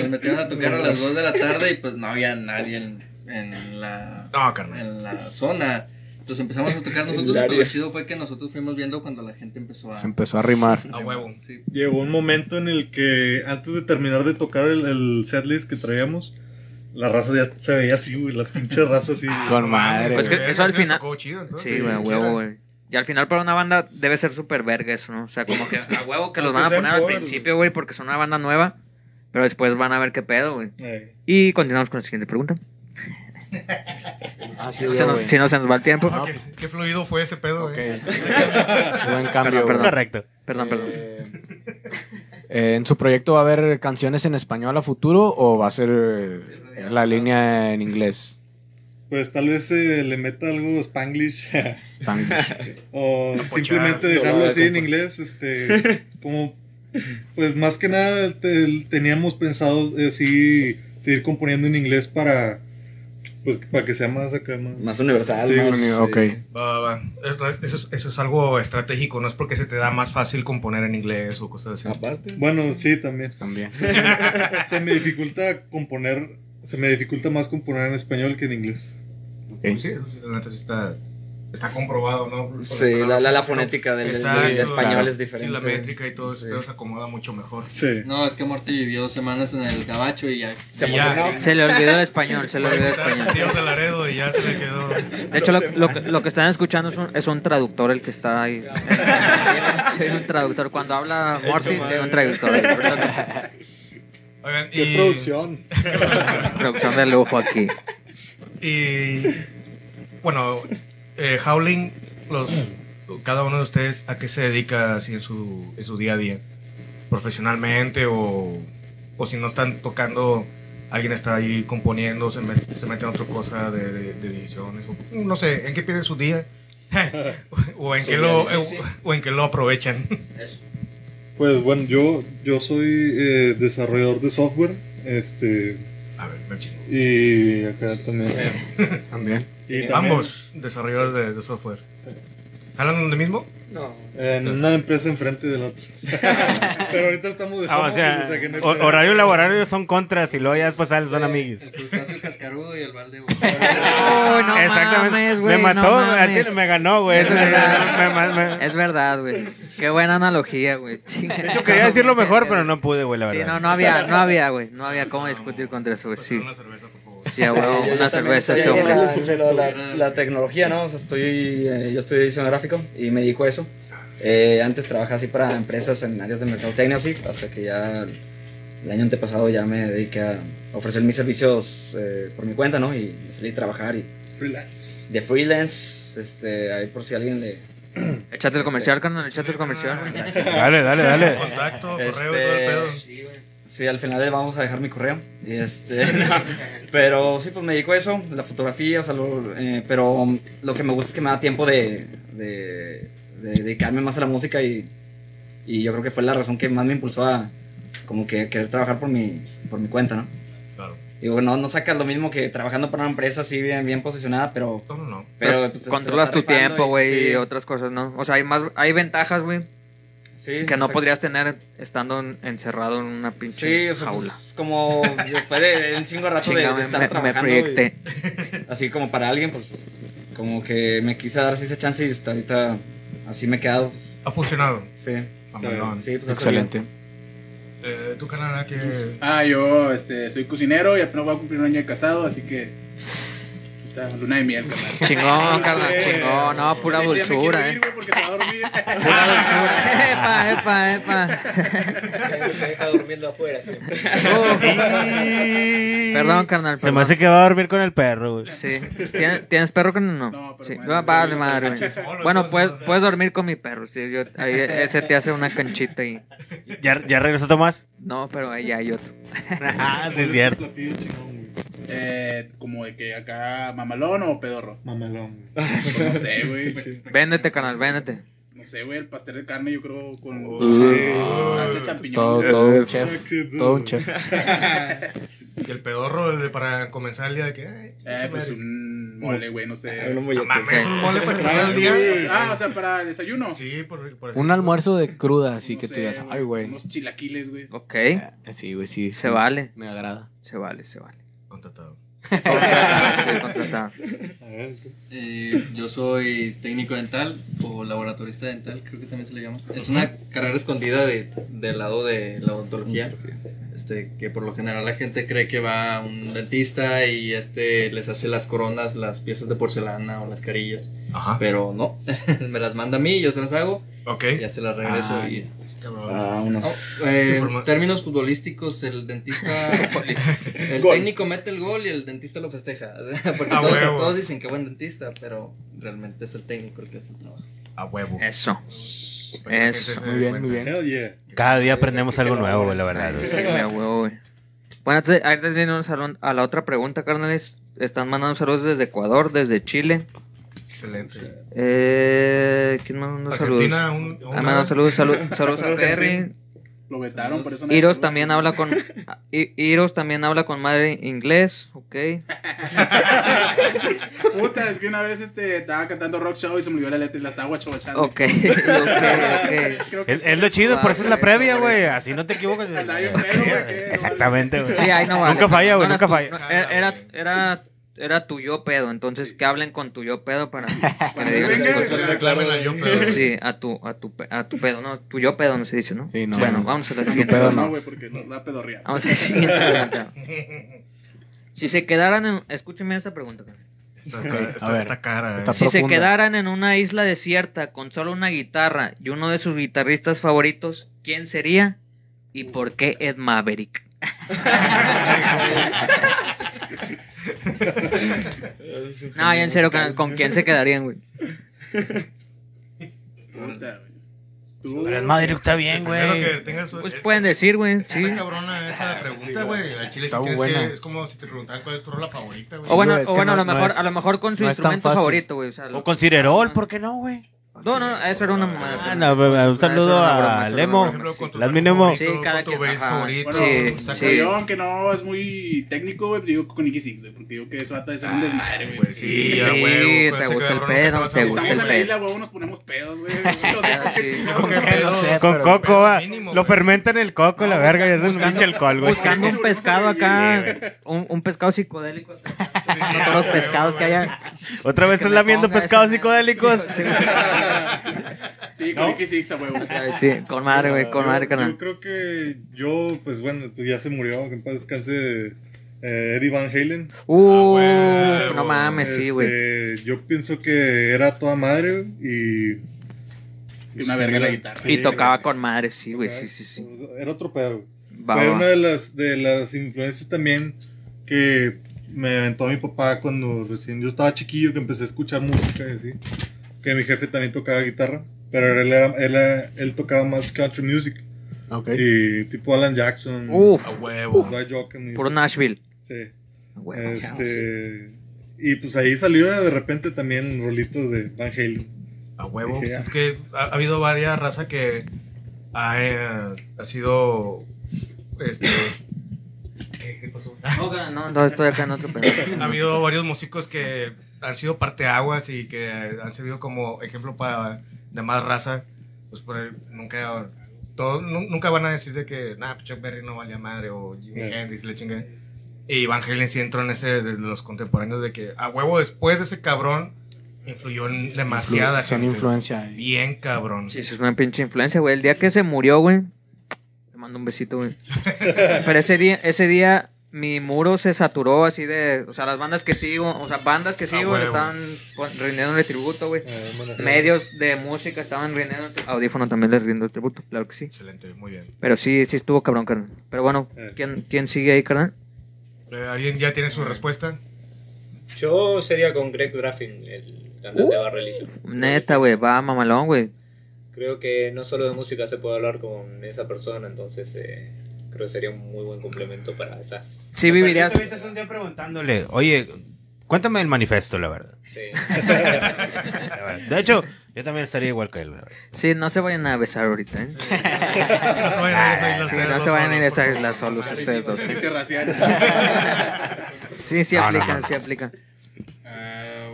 nos metieron a tocar a las 2 de la tarde y pues no había nadie en, en la, No, carnal. en la zona. Entonces empezamos a tocar *laughs* nosotros y lo chido fue que nosotros fuimos viendo cuando la gente empezó a... Se empezó a rimar. A huevo. Sí. Llegó un momento en el que antes de terminar de tocar el, el setlist que traíamos, la raza ya se veía así, güey, la pinche raza así. güey. Con madre. Pues que güey. eso al final- chido, entonces. Sí, güey, a huevo, güey. Y al final para una banda debe ser súper verga eso, ¿no? O sea, como que *laughs* a huevo que los van a poner al principio, güey, porque son una banda nueva. Pero después van a ver qué pedo, güey. Eh, Y continuamos con la siguiente pregunta. Ah, sí, *laughs* O sea, no- güey. si no se nos va el tiempo. Ah, ¿qué, qué fluido fue ese pedo. *laughs* Buen cambio. Perdón, perdón. Correcto. Perdón, perdón. Eh, eh, ¿En su proyecto va a haber canciones en español a futuro o va a ser la línea en inglés? Pues tal vez eh, le meta algo spanglish *laughs* Spanglish. o Una simplemente pochada. dejarlo No, así no, en inglés, este, como, pues más que nada te- teníamos pensado eh, sí seguir componiendo en inglés para, Pues para que sea más acá, más. Más universal, Sí, más. uni- ok. sí. Va, va, va. Eso, eso es, eso es algo estratégico, no es porque se te da más fácil componer en inglés o cosas así. Aparte. Bueno, sí, también. También. *laughs* se me dificulta componer. Se me dificulta más componer en español que en inglés. Sí, sí, la sí está, está comprobado, ¿no? Por- Sí, la, la, la fonética del, Exacto, del español claro. es Sí, diferente. la métrica y todo eso Sí. se acomoda mucho mejor. Sí. No, es que Morty vivió dos semanas en el gabacho y ya. Se Y ya. Se le olvidó el español, se le olvidó el español. De Laredo y ya se le quedó. De hecho, lo, lo que- lo que están escuchando es un, es un traductor el que está ahí. *laughs* Soy un traductor. Cuando habla Morty, soy un traductor. *laughs* Oigan, Qué y, producción. *laughs* *laughs* Producción de lujo aquí. Y bueno, eh, Howling, los, cada uno de ustedes, ¿a qué se dedica así en su, en su día a día? ¿Profesionalmente o, o si no están tocando, alguien está ahí componiendo, se, met- se mete en otra cosa de, de- de ediciones? O, no sé, ¿en qué pierden su día? *laughs* o, en qué lo, o en qué lo aprovechan. Pues bueno, yo, yo soy eh, desarrollador de software. Este. A ver, me chingo. Y acá también. También. Y también Ambos desarrolladores de, de software. ¿Jalan donde mismo? No. En una empresa enfrente de la otra. *laughs* Pero ahorita estamos de Ah, o sea, o sea que no horario laborario son contras y luego ya después salen, son amiguis. El crustáceo cascarudo y el balde. *laughs* Uy, no Exactamente. mames, güey, me mató, no a mames. ti me ganó, güey. *laughs* Me- Es verdad, güey. Qué buena analogía, güey. De hecho, quería decirlo mejor, pero no pude, güey, la Sí, verdad. no, no había, no había, güey. No había cómo discutir contra eso, güey. Pues Sí, una cerveza. Sí, a huevo, Yo- *laughs* yo una también cerveza, estoy ese hombre. La, la- la tecnología, ¿no? O sea, estoy, eh, yo estudié diseño gráfico y me dedico a eso. Eh, antes trabajaba así para empresas en áreas de mercadotecnia, así, hasta que ya el año antepasado ya me dediqué a ofrecer mis servicios eh, por mi cuenta, ¿no? Y salí a trabajar y Freelance. de freelance, este, ahí por si alguien le... *clears throat* Échate el comercial, carnal, échate el comercial. Dale, dale, dale. Contacto, correo Este, y todo el pedo. Sí, al final les vamos a dejar mi correo. Y este, no, *laughs* pero sí, pues me dedico a eso, la fotografía, o sea, lo- eh, pero lo que me gusta es que me da tiempo de, de, de dedicarme más a la música y, y yo creo que fue la razón que más me impulsó a como que querer trabajar por mi, por mi cuenta, ¿no? Claro. Digo, no, no sacas lo mismo que trabajando para una empresa así bien, bien posicionada, pero... No, no, no. pero pues, Controlas tu tiempo, y- güey, sí, y otras cosas, ¿no? O sea, hay más, hay ventajas, güey, sí, que no exacto. podrías tener estando en- encerrado en una pinche Sí, o sea, jaula. pues, como después de un chingo de rato de, de me, estar me- me trabajando. proyecté. y- así como para alguien, pues como que me quise dar así esa chance y hasta ahorita así me he quedado. Ha funcionado. Sí, Mamalón. sí, pues Excelente. Eh, ¿Tu canal que Ah, yo este, soy cocinero y apenas voy a cumplir un año de casado, así que. Luna de miel, carnal. *laughs* Chingón, carnal, chingón, no, pura dulzura, eh. ir, güey, porque se va a dormir. *laughs* Pura dulzura. Epa, epa, epa. Me deja durmiendo afuera siempre. Perdón, carnal, Se me hace que va a dormir con el perro, güey. Sí. ¿Tienes, ¿tienes perro con no? No, pero sí. vale, madre, güey. Bueno, puedes, dormir con mi perro. Sí, yo, ahí ese te hace una canchita y. ¿Ya, ya regresó Tomás? No, pero ahí hay otro. *laughs* ah, sí, es cierto. Eh, como de que acá mamalón o pedorro. Mamalón. Pues no sé, güey. *laughs* Véndete, canal, véndete. No sé, güey, el pastel de carne yo creo con Uh, salsa de champiñón. Todo, todo un chef. Todo un chef. Y el pedorro el de para comenzar el día de que. ay, Eh, pues un mole, güey, no sé. Un mames, un mole para Ah, *laughs* empezar el día. Ah, o sea, para desayuno. Sí, por, por Un almuerzo de cruda, así No que tú sé, digas, ay, güey. Unos chilaquiles, güey. Ok. Eh, Sí, güey, sí. Se sí. vale. Me agrada. Se vale, se vale. Contratado. Sí, contratado. A ver, tú. Eh, yo soy técnico dental o laboratorista dental, creo que también se le llama. Es una carrera escondida de, del lado de la odontología. Este, que por lo general la gente cree que va a un dentista y este les hace las coronas, las piezas de porcelana o las carillas. Ajá. Pero no, *laughs* me las manda a mí, yo se las hago, Ok. ya se las regreso Ah, y Ah, uno. Oh, eh, en términos futbolísticos, el dentista. *laughs* el Gol. técnico mete el gol y el dentista lo festeja. *laughs* Porque A todos, huevo. todos dicen que buen dentista, pero realmente es el técnico el que hace el trabajo. A huevo. Eso. Eso. Muy bien, muy bien. Yeah. Cada día aprendemos algo nuevo, güey, la verdad. Sí, a huevo, güey. Bueno, antes, antes de irnos a la- a la otra pregunta, carnales. Están mandando saludos desde Ecuador, desde Chile. Excelente. Eh, ¿Quién mandó saludos? Argentina, un, Ah, mandó saludos, saludos, *laughs* saludos a Perry. Lo vetaron, por eso no Iros también habla con *laughs* I- Iros también habla con madre inglés, ok. *laughs* Puta, es que una vez este, estaba cantando rock show y se me olvidó la letra y la estaba guachobachando. Ok, Es, es lo chido, por eso es la previa, güey. Así no te equivocas. Exactamente, güey. Sí, ahí no vale. Nunca falla, güey, No nunca falla. era, era, era tu yo pedo, entonces que hablen con tu yo pedo para *laughs* que le digan a yo, pero... Sí, a tu, a tu, a tu pedo, no, tu yo pedo no se dice, ¿no? Sí, no. Bueno, No. vamos a la siguiente. pedo pregunta. no. No, güey, porque nos da. Vamos a la siguiente *laughs* pregunta. Si se quedaran en... Escúchenme esta pregunta. cara. Está, está, está- A ver. está cara. eh. Está Si se quedaran en una isla desierta con solo una guitarra y uno de sus guitarristas favoritos, ¿quién sería? ¿Y por qué Ed Maverick? *laughs* *laughs* no, ya en serio, ¿con, con quién se quedarían, güey? Pero es Madrid está bien, güey. Pues es- pueden decir, güey, sí. Está cabrona esa pregunta, güey. Al chile, si Está quieres buena. que- es como si te preguntaran cuál es tu rola favorita, güey. O bueno, o bueno no- a lo no mejor, es- a lo mejor con su instrumento favorito, güey. O, sea, lo- O con Cirerol, ¿por qué no, güey? No, no, no, eso era una mamada. Ah, no, un saludo a Lemo. Las favorito, Sí, cada quien, favorito. Sí, sí. aunque no es muy técnico, güey, digo con Nicky Six, güey, porque digo que eso va a ser un desmadre, güey. Pues sí, te gusta el pedo, que te gusta Estamos el en la pedo. isla, güey, nos ponemos pedos, güey. *laughs* Ah, sí. ¿Con que pedo? coco, va. mínimo, Lo güey. fermenta en el coco, la verga, ya es un pinche alcohol, güey. Buscando un pescado acá, un, pescado psicodélico. No todos los pescados que haya. Otra vez Que estás lamiendo pescados psicodélicos. Sí, Six, a huevo. sí, con madre, güey, con Yo- madre, Yo carnal. creo que yo, pues bueno, pues ya se murió, que en paz descanse eh, Eddie Van Halen. Uf, huevo. no mames, sí, güey. Este, yo pienso que era toda madre y... Y una verga la guitarra. Y tocaba con madre, sí, güey, sí, sí, sí. Era otro pedo. Va, Fue va. una de las, de las influencias también que me aventó mi papá cuando recién yo estaba chiquillo, que empecé a escuchar música y así. Que mi jefe también tocaba guitarra, pero él, era, él, él tocaba más country music. Ok. Y tipo Alan Jackson, Uf, A huevo. Eso. Nashville. Sí. A huevo. Este, y pues ahí salió de repente también rolitos de Van Halen. A huevo. Dije, Pues es que ha, ha habido varias razas que ha, eh, ha sido. Este. ¿Qué, qué pasó? No, no, no, estoy acá en otro ha habido varios músicos que han sido parteaguas y que han servido como ejemplo para demás raza. Pues por el- nunca. Todo, nu- nunca van a decir de que, nah, pues Chuck Berry no valía madre o Jimi Yeah. Hendrix le chingue. Y Van Halen sí entró en ese de los contemporáneos de que a huevo después de ese cabrón influyó en demasiada Son gente. influencia. Bien cabrón. Sí, eso es una pinche influencia, güey. El día que se murió, güey. Le mando un besito, güey. *laughs* Pero ese día, ese día, mi muro se saturó así de. O sea, las bandas que sigo, o sea, bandas que sigo, le huevo. estaban pon- rindiéndole tributo, güey. Eh, bueno, Medios de música estaban rindiendo. Audífono también les rindo tributo, claro que sí. Excelente, muy bien. Pero sí, sí estuvo cabrón, carnal. Pero bueno, Eh. ¿quién, quién sigue ahí, carnal? Eh, ¿Alguien ya tiene su respuesta? Yo sería con Greg Graffin, el cantante de Bad Religion. Neta, güey, va mamalón, güey. Creo que no solo de música se puede hablar con esa persona, entonces eh, creo que sería un muy buen complemento para esas. Sí vivirías. Ahorita un día preguntándole, oye, cuéntame el manifiesto, la verdad. Sí. *laughs* De hecho, yo también estaría igual que él, la verdad. Sí, no se vayan a besar ahorita, ¿eh? No se vayan a ir a esa isla Sí, no se vayan a ir a solos, esa isla solos ustedes dos. ¿eh? *laughs* Sí, sí No, no, aplican, no. sí aplican. Ah,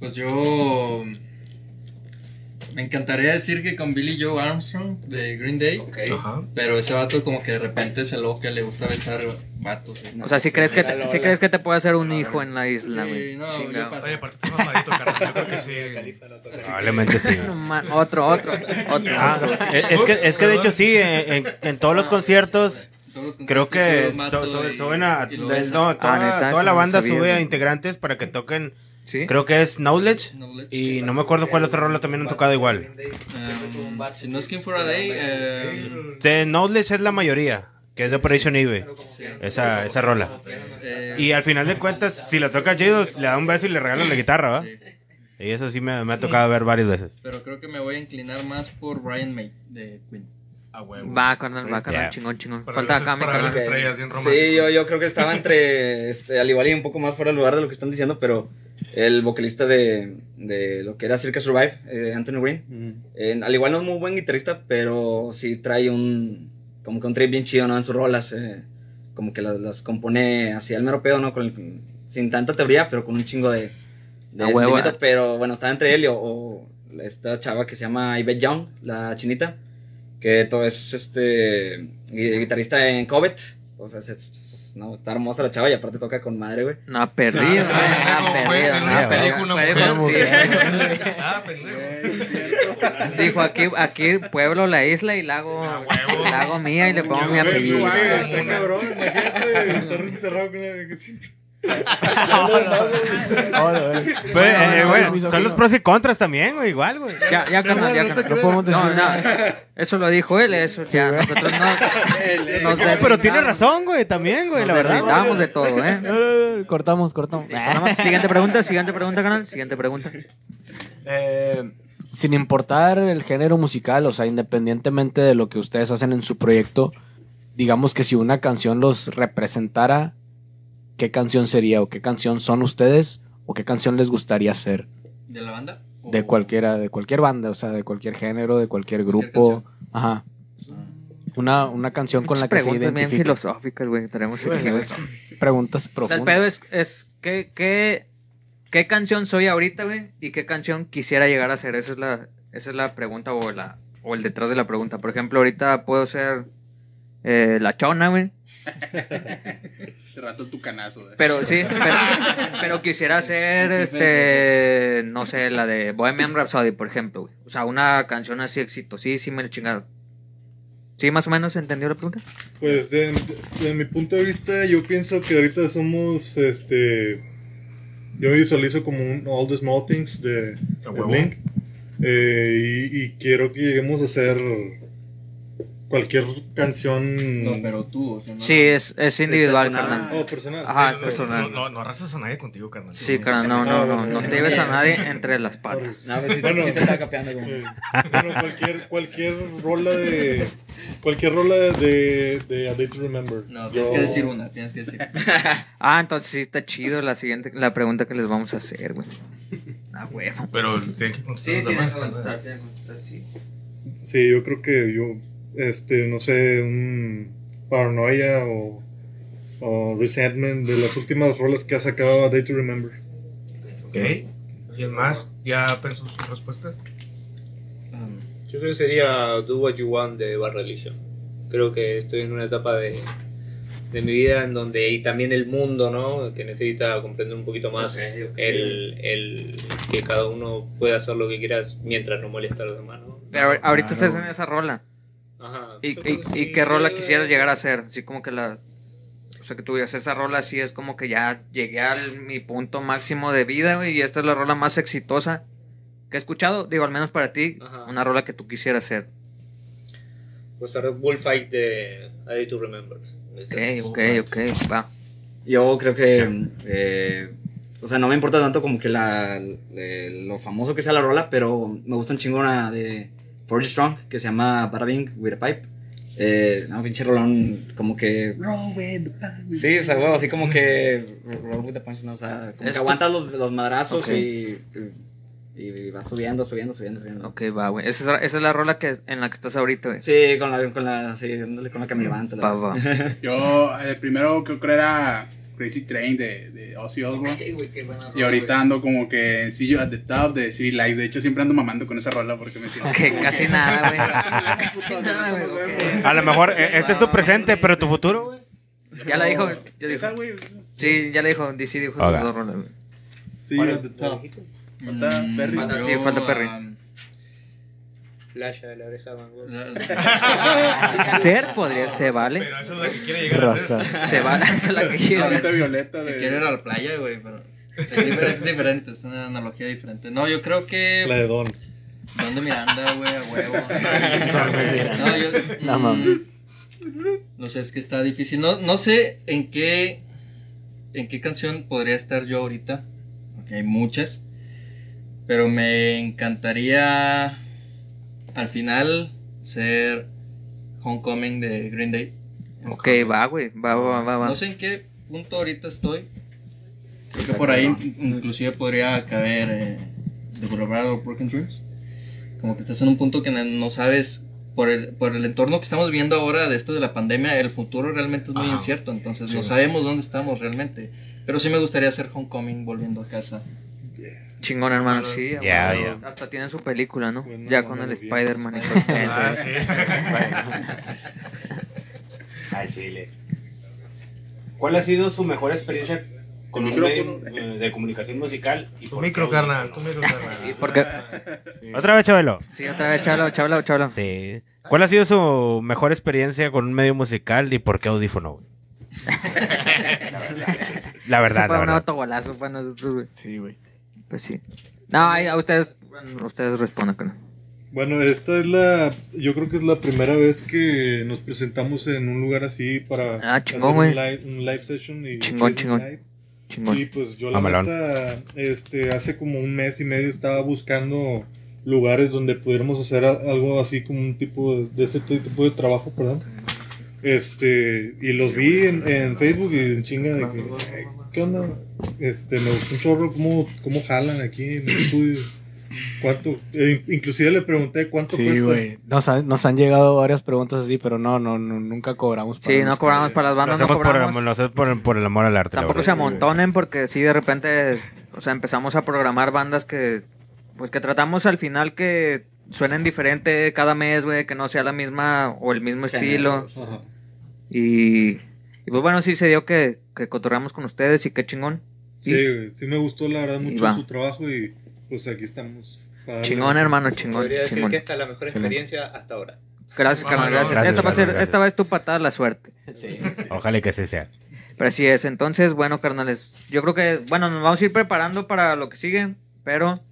pues yo. Me encantaría decir que con Billy Joe Armstrong de Green Day. Pero ese vato, como que de repente se loca, le gusta besar vatos. ¿sí? O sea, si crees que te, si crees que te puede hacer un hijo en la isla, Sí, güey. no, yo paso. Oye, aparte estás mamadito, carnal. Yo creo que sí. *laughs* Probablemente sí. *laughs* No Otro, otro, *laughs* otro. Ah, es, es que, es que de hecho sí, en, en- en todos los conciertos Todos los creo que conciertos suben a... lo no, toda, Ah, neta, toda la no banda sabía, sube a integrantes para que toquen, Sí. creo que es Knowledge, Knowledge. y no me acuerdo cuál otro rol también han tocado igual. Um, si no es King for a Day, eh, De Knowledge es la mayoría, que es de Operation Eve, esa, esa rola. eh, Y al final de cuentas, si lo toca chido, le da un beso y le regalan la guitarra, ¿va? sí. Y eso sí me, me ha tocado ver varias veces. Pero creo que me voy a inclinar más por Brian May de Queen. A huevo. Va, carnal, va, carnal, Ya. chingón, chingón. Para Falta acá mi carnal. Sí, yo, yo creo que estaba entre, *laughs* este, al igual y un poco más fuera del lugar de lo que están diciendo, pero el vocalista de, de lo que era Circus Survive, eh, Anthony Green, eh, al igual no es muy buen guitarrista, pero sí trae un, como que un trip bien chido, ¿no? En sus rolas, eh, como que las, las compone así al mero pedo, ¿no? Con el- sin tanta teoría, pero con un chingo de, de A huevo, eh. pero bueno, está entre él y o, o esta chava que se llama Yvette Young, la chinita, que todo es este gui- guitarrista en Covet, o sea, es- es- no, está hermosa la chava y aparte toca con madre, güey. No, perdido, güey. Ah, no, fue- perdido, dijo perdido. *laughs* Ah, pendejo. Dijo aquí, aquí pueblo, la isla y la hago, la hago mía y le pongo mi apellido. Güey, está cabrón, imagínate estar encerrado con la que siempre. Eh, son los pros y contras también, güey, igual, güey. Ya, ya, carnal, ya, carnal. creas. podemos No, decir no, *laughs* eso lo dijo él, eso ya, nosotros no. *laughs* Nos pero tiene razón, güey, también, güey, Nos la verdad. deslindamos de todo, ¿eh? Cortamos, cortamos. Siguiente pregunta, siguiente pregunta, canal. Siguiente pregunta. Eh, sin importar el género musical, o sea, independientemente de lo que ustedes hacen en su proyecto, digamos que si una canción los representara, ¿qué canción sería o qué canción son ustedes o qué canción les gustaría ser? ¿De la banda? ¿O- De cualquiera, de cualquier banda, o sea, de cualquier género, de cualquier Cualquier grupo. Ajá. Una, una canción con la que se preguntas bien filosóficas, güey. Tenemos. Preguntas O sea, el profundas. pedo es, es ¿qué, qué, qué canción soy ahorita, güey? ¿Y qué canción quisiera llegar a ser? Esa es la, esa es la pregunta o, la, o el detrás de la pregunta. Por ejemplo, ahorita puedo ser eh, la chona, güey. Este rato tu canazo. Pero sí, *laughs* pero, pero quisiera ser, este, no sé, la de Bohemian Rhapsody, por ejemplo, güey. O sea, una canción así exitosísima, el chingado. ¿Sí, más o menos entendió la pregunta? Pues de, de mi punto de vista, yo pienso que ahorita somos, este, yo me visualizo como un All the Small Things de, de. Blink. Eh, y, y quiero que lleguemos a hacer cualquier canción. No, pero tú, o sea, no. Sí, es, es individual, personal. carnal. Oh, personal. Ajá, es personal. No, no, no arrasas a nadie contigo, carnal. Sí, carnal, no, no, no, no te lleves a nadie entre las *laughs* patas. No, pues sí, Bueno. sí te estaba capeando como... Eh, bueno, cualquier, cualquier rola de. Cualquier rola de, de A Day to Remember. No, tienes Yo- que decir una, tienes que decir. *laughs* Ah, entonces sí está chido la siguiente, la pregunta que les vamos a hacer, güey. Ah, huevo. Pero tiene que contestar carnal. tienen que contestar, sí. Sí, yo creo que yo, este, no sé, un Paranoia o, o Resentment de las últimas rolas que ha sacado A Day to Remember. Ok. ¿Quién más ya pensó su respuesta? Yo creo que sería Do What You Want de Bad Religion. Creo que estoy en una etapa de, de mi vida en donde y también el mundo, ¿no? Que necesita comprender un poquito más Ok, ok. El, el que cada uno puede hacer lo que quiera mientras no molesta a los demás, ¿no? Pero ahorita Claro. estás en esa rola. Ajá. ¿Y, y, y qué rola quisieras llegar a ser? Así como que la... O sea, que tuvieras esa rola así es como que ya llegué a mi punto máximo de vida, güey, y esta es la rola más exitosa que he escuchado, digo, al menos para ti, Ajá. una rola que tú quisieras ser. Pues hacer Bullfight de A Day to Remember. Ese Ok, ok, ok, va. Yo creo que, eh, o sea, no me importa tanto como que la, le- lo famoso que sea la rola, pero me gusta un chingo una de Forge Strong que se llama Bada Bing with a Pipe. Eh, no, pinche rolón, como que. Sí, o sea, huevo, así como que. Roll with the punch, no, o sea, como que aguantas los, los madrazos Ok. y, y. vas subiendo, subiendo, subiendo, subiendo. Ok, va, güey. Esa, es- esa es la rola que, en la que estás ahorita, güey. Sí, con la, con la, sí, con la que me levanto. la Va, va. *laughs* Yo, el primero creo que era Crazy Train de, de Ozzy Osbourne. Y ahorita ando como que en See You at the Top de City Lights. De hecho, siempre ando mamando con esa rola porque me siento. Que casi nada, güey. *laughs* *laughs* Nada. A lo mejor eh, este es tu presente, pero tu futuro, güey. Ya la dijo, ya Esa, dijo. güey. Sí, ya le dijo, DC dijo sus Hola. dos rolas, güey. See you at the top. Falta Perry. Falta- yo, sí, falta Perry. Playa de la oreja de Van Gogh. la- *laughs* Ser podría, se vale. Pero eso es la que quiere llegar a ser. Se vale, *laughs* esa es la que quiero. Ahorita Violeta que de. quiero ir a la playa, güey, pero es, dif- es diferente, es una analogía diferente. No, yo creo La que de Don. Don de Miranda, güey, a huevo. *laughs* No, yo No mm, mames. No sé, es que está difícil. No, no sé en qué en qué canción podría estar yo ahorita, porque hay muchas, pero me encantaría al final ser Homecoming de Green Day. Ok, va, güey. Va, va, va, va. No sé en qué punto ahorita estoy. Creo que por ahí inclusive podría caber eh, The Boulevard of Broken Dreams. Como que estás en un punto que no- sabes, por el, por el entorno que estamos viendo ahora de esto de la pandemia, el futuro realmente es muy Ajá. incierto. Entonces no sabemos dónde estamos realmente. Pero sí me gustaría hacer Homecoming volviendo a casa. Chingón, hermano, sí. Ya, ya. Hasta tiene su película, ¿no? Bueno, ya con el. Spider-Man. Ah, sí. *laughs* Al chile. ¿Cuál ha sido su mejor experiencia con un medio eh, de comunicación musical? Y Tu por micro, qué? carnal. Tu micro, *laughs* ¿Y carnal. por qué? Otra vez, Chabelo. Sí, otra vez, chablo, chablo, chablo. Sí. ¿Cuál ha sido su mejor experiencia con un medio musical y por qué audífono, güey? *laughs* La Ese verdad, fue la un verdad. autogolazo para nosotros, güey. Sí, güey. Pues sí. No, ahí a ustedes, bueno, ustedes respondan, creo. Bueno, esta es la, yo creo que es la primera vez que nos presentamos en un lugar así para Ah, chingón, hacer güey. un live, un live session y Chingón, chingón. Live. Chingón. Y pues yo la Mamalón. neta, este, hace como un mes y medio estaba buscando lugares donde pudiéramos hacer algo así como un tipo de, de ese tipo de trabajo, perdón. Este, y los vi en, en Facebook y en chinga de que, "Eh, ¿qué onda? Este, me gustó un chorro cómo, cómo jalan aquí en el estudio. ¿Cuánto? eh, inclusive le pregunté cuánto Sí, cuesta. güey. Nos han, nos han llegado varias preguntas así, pero no, no, no nunca cobramos. para Sí, no música. cobramos para las Lo bandas, no hacemos por el, cobramos. lo hacemos por el- por el amor al arte. Tampoco se amontonen porque sí de repente, o sea, empezamos a programar bandas que, pues que tratamos al final que suenen diferente cada mes, güey, que no sea la misma o el mismo estilo. Ajá. Y, y pues bueno, sí se dio que, que cotorreamos con ustedes y qué chingón. Sí, güey, sí me gustó la verdad mucho su trabajo y pues aquí estamos. para darle- Chingón, hermano, chingón. Podría decir chingón. que esta es la mejor Excelente. experiencia hasta ahora. Gracias, carnal, gracias. Gracias, esta, va a ser, gracias. esta vez tu patada la suerte. Ojalá y que así sea. Pero así es. Entonces, bueno, carnales, yo creo que, bueno, nos vamos a ir preparando para lo que sigue, pero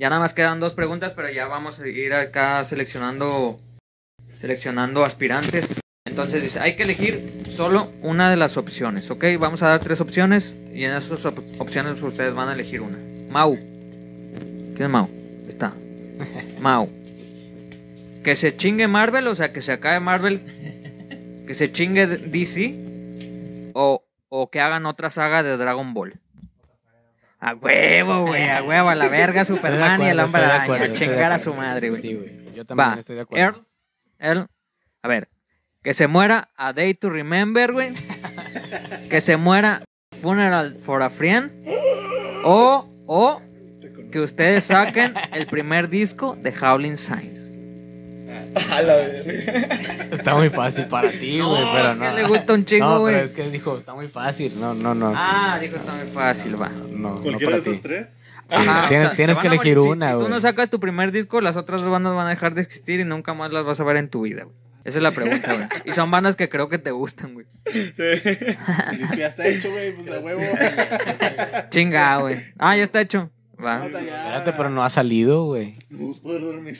ya nada más quedan dos preguntas, pero ya vamos a ir acá seleccionando, seleccionando aspirantes. Entonces dice, hay que elegir solo una de las opciones, ¿ok? Vamos a dar tres opciones y en esas op- opciones ustedes van a elegir una. Mau. ¿Quién es Mau? Ahí Está. *laughs* Mau. Que se chingue Marvel, o sea, que se acabe Marvel. Que se chingue DC. O, o que hagan otra saga de Dragon Ball. A huevo, güey, a huevo, a la verga Superman y el hombre araña, a chingar a su madre, güey. Sí. Yo también Va, estoy de acuerdo. Earl, Earl, a ver, que se muera A Day to Remember, güey. que se muera Funeral for a Friend. O, o que ustedes saquen el primer disco de Howling Signs. Está muy fácil para ti, güey, pero es no. que le gusta un chingo, No, güey. pero es que dijo, está muy fácil. No, no, no. Ah, dijo está muy fácil, va. no, no Cualquiera de esos tres. Ajá, tienes- que elegir morir. Una, Si, tú güey. no sacas tu primer disco, las otras dos bandas van a dejar de existir y nunca más las vas a ver en tu vida, güey. Esa es la pregunta, güey. Y son bandas que creo que te gustan, güey. El disco ya está hecho, güey, pues a huevo. Chinga, güey. Ah, ya está hecho. Va. Espérate, pero no ha salido, güey. No a poder dormir.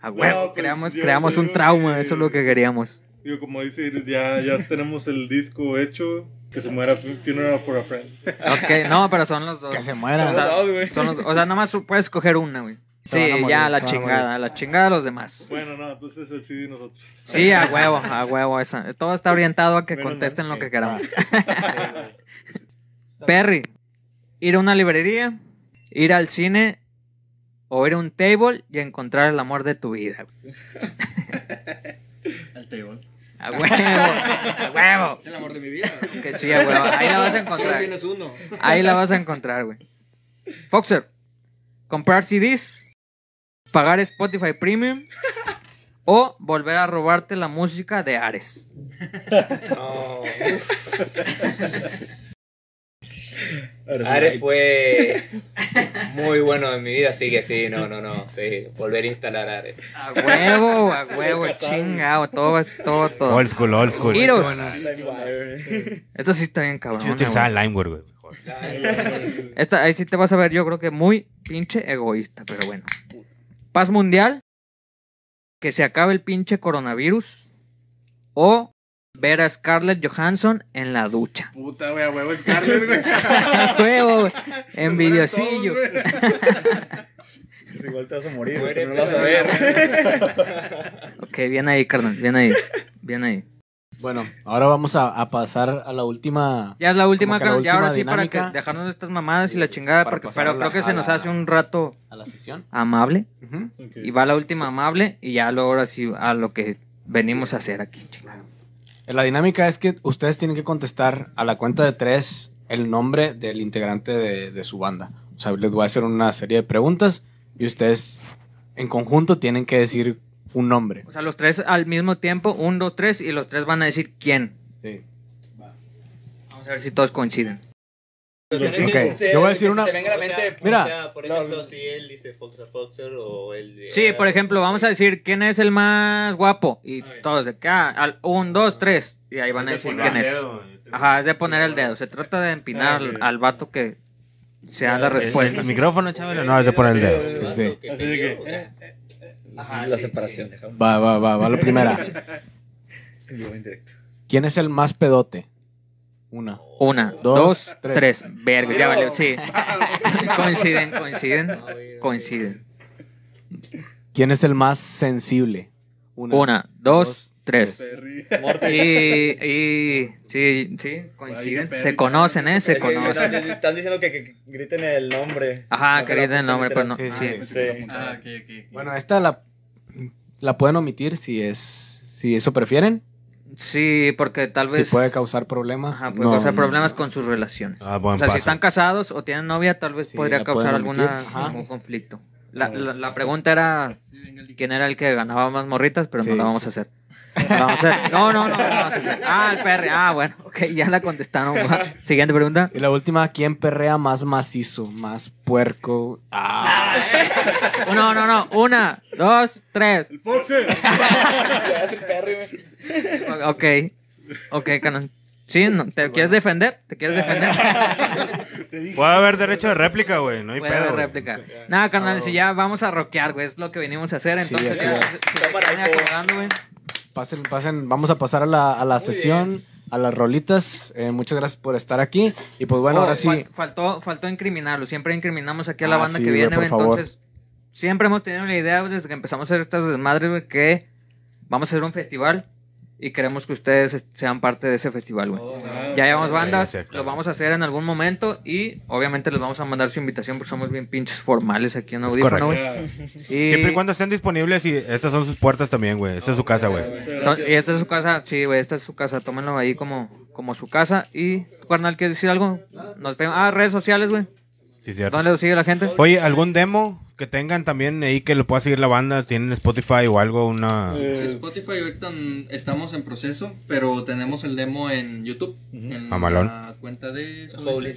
A huevo. No, pues, creamos creamos un trauma, que- eso es lo que queríamos. Digo, como dice Iris, ya, ya tenemos el disco hecho. Que se muera Funeral for a Friend. Ok, no, pero son los dos. Que se muera. O sea, son los- o sea, nada más puedes escoger una, güey. Sí, morir, ya, la van a chingada, la chingada a los demás. Bueno, no, entonces el CD nosotros. Sí, a huevo, a huevo, esa. Todo está orientado a que Menos contesten mal. lo que queramos. *laughs* Perry, ir a una librería, ir al cine o ir a un table y encontrar el amor de tu vida. *laughs* Al table. A huevo, a huevo. Es el amor de mi vida. Que sí, a huevo. Ahí la vas a Solo encontrar. tienes uno. Ahí la vas a encontrar, güey. Foxer, comprar CDs, pagar Spotify Premium o volver a robarte la música de Ares. No. *laughs* Ares fue muy bueno en mi vida, así que sí, no, no, no. Sí, volver a instalar Ares. A huevo, a huevo, chingado, todo, todo, todo. Old school, old school. Iros. Esto sí está bien Yo cabrón. utilizaba güey. Limeware, güey. Esta, ahí sí te vas a ver, yo creo que muy pinche egoísta, pero bueno. Paz mundial, que se acabe el pinche coronavirus o ver a Scarlett Johansson en la ducha. Puta, güey, a huevo Scarlett, güey. A *laughs* huevo, güey. envidiosillo. *laughs* Igual te vas a morir. Muérete no lo vas a ver. Ok, bien ahí, carnal, bien ahí. Bien ahí. Bueno, ahora vamos a, a pasar a la última. Ya es la última, que la. Ya ahora sí, para que dejarnos de estas mamadas y la chingada, Para porque, pero la- creo que se nos la- hace un rato A la sesión. amable. Y va la última amable y ya luego ahora sí a lo que venimos a hacer aquí. chingada. La dinámica es que ustedes tienen que contestar a la cuenta de tres el nombre del integrante de, de su banda. O sea, les voy a hacer una serie de preguntas y ustedes en conjunto tienen que decir un nombre. O sea, los tres al mismo tiempo, un, dos, tres, y los tres van a decir quién. Sí. Vamos a ver si todos coinciden. Yo voy a decir una- Se te venga a la mente. Mira. O sea, por No, ejemplo, no. si él dice Foxer Foxer o él... Sí, por ejemplo, vamos a decir quién es el más guapo. Y todos de acá, al un, dos, tres. Y ahí van a decir quién es. Ajá, es de poner el dedo. Se trata de empinar al, al vato que sea la respuesta. ¿El micrófono, chaval? No, es de poner el dedo. Sí, sí. Así que, Ajá, la separación. Va, va, va, va la primera. *laughs* En directo. ¿Quién es el más pedote? Una. Una, Dos, dos, tres. tres. Verga, ya valió. Sí. *laughs* coinciden, coinciden, coinciden. ¿Quién es el más sensible? Una, dos, tres. Perry. Y, y sí, sí, coinciden. Se conocen, ¿eh? Se conocen. Están, diciendo que, que griten el nombre. Ajá, No, que griten el nombre, pero no. Sí, Sí. sí. Sí. Ah. Bueno, esta la, la pueden omitir si es si eso prefieren. Sí, porque tal vez. Si puede causar problemas. Ajá, puede no- causar problemas con sus relaciones. Ah, buen o sea, paso. si están casados o tienen novia, tal vez Sí, podría causar alguna algún conflicto. La, la, la pregunta era quién era el que ganaba más morritas, pero Sí, no la vamos sí, a hacer. No, no, no, no. Ah, el perre. Ah, bueno, ok, ya la contestaron. Va. Siguiente pregunta. Y la última, ¿quién perrea más macizo? Más puerco. Ah, No, no, no. Una, dos, tres. El Perry, güey. *laughs* Ok. Ok, canon. ¿Sí? No, ¿Te quieres defender? ¿Te quieres defender? Puede haber derecho de réplica, güey. No hay Puede pedo. haber güey. réplica. Nada, carnal, si ya vamos a rockear, güey. Es lo que venimos a hacer. Sí, Entonces, así ya, es. se güey. Pasen, pasen. Vamos a pasar a la, a la sesión, a las rolitas. Eh, muchas gracias por estar aquí. Y pues bueno, Oh, ahora sí. fal- faltó, faltó incriminarlo. Siempre incriminamos aquí a la Ah, banda sí, que viene, favor. Entonces, siempre hemos tenido la idea desde que empezamos a hacer estas desmadres, güey, que vamos a hacer un festival y queremos que ustedes sean parte de ese festival, güey. ya llevamos bandas, Sí, sí, claro. lo vamos a hacer en algún momento y obviamente les vamos a mandar su invitación porque somos bien pinches formales aquí en Audífono, güey. Y, Siempre y cuando estén disponibles y estas son sus puertas también, güey. Esta es su casa, güey. Y esta es su casa, sí, güey, esta es su casa, tómenlo ahí como, como su casa. Y, ¿tu carnal, ¿quieres decir algo? Nos vemos. Ah, redes sociales, güey. Sí, cierto. ¿Dónde lo sigue la gente? Oye, ¿algún demo que tengan también ahí que lo pueda seguir la banda? ¿Tienen Spotify o algo? Una... Eh, Spotify ahorita estamos en proceso, pero tenemos el demo en YouTube. En Mamalón. la cuenta de Holy.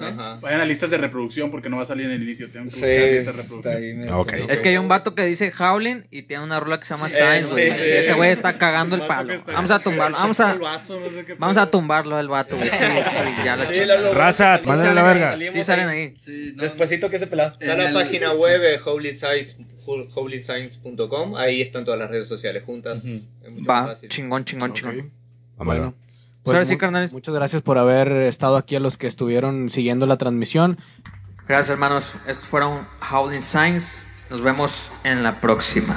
Ajá. Vayan a listas de reproducción porque no va a salir en el inicio. Tengo que Sí, listas de reproducción. ahí. medio ok. complicado. Es que hay un vato que dice Howling y tiene una rola que se llama Sí, Signs, sí, güey. sí. Y ese güey está cagando el palo. Vamos a tumbarlo, *laughs* vamos a, vamos a tumbarlo el vato, güey. Sí, *laughs* sí, ya la Raza, la verga. salimos Sí salen ahí. No, Despuésito que se pelado. Está En la página sí. Web holysigns, holysigns.com. Ahí están todas las redes sociales juntas. Es mucho más Va, fácil. chingón, chingón, chingón. Vámonos. Pues ahora sí, carnales. Muchas gracias por haber estado aquí a los que estuvieron siguiendo la transmisión. Gracias, hermanos. Estos fueron Howling Signs. Nos vemos en la próxima.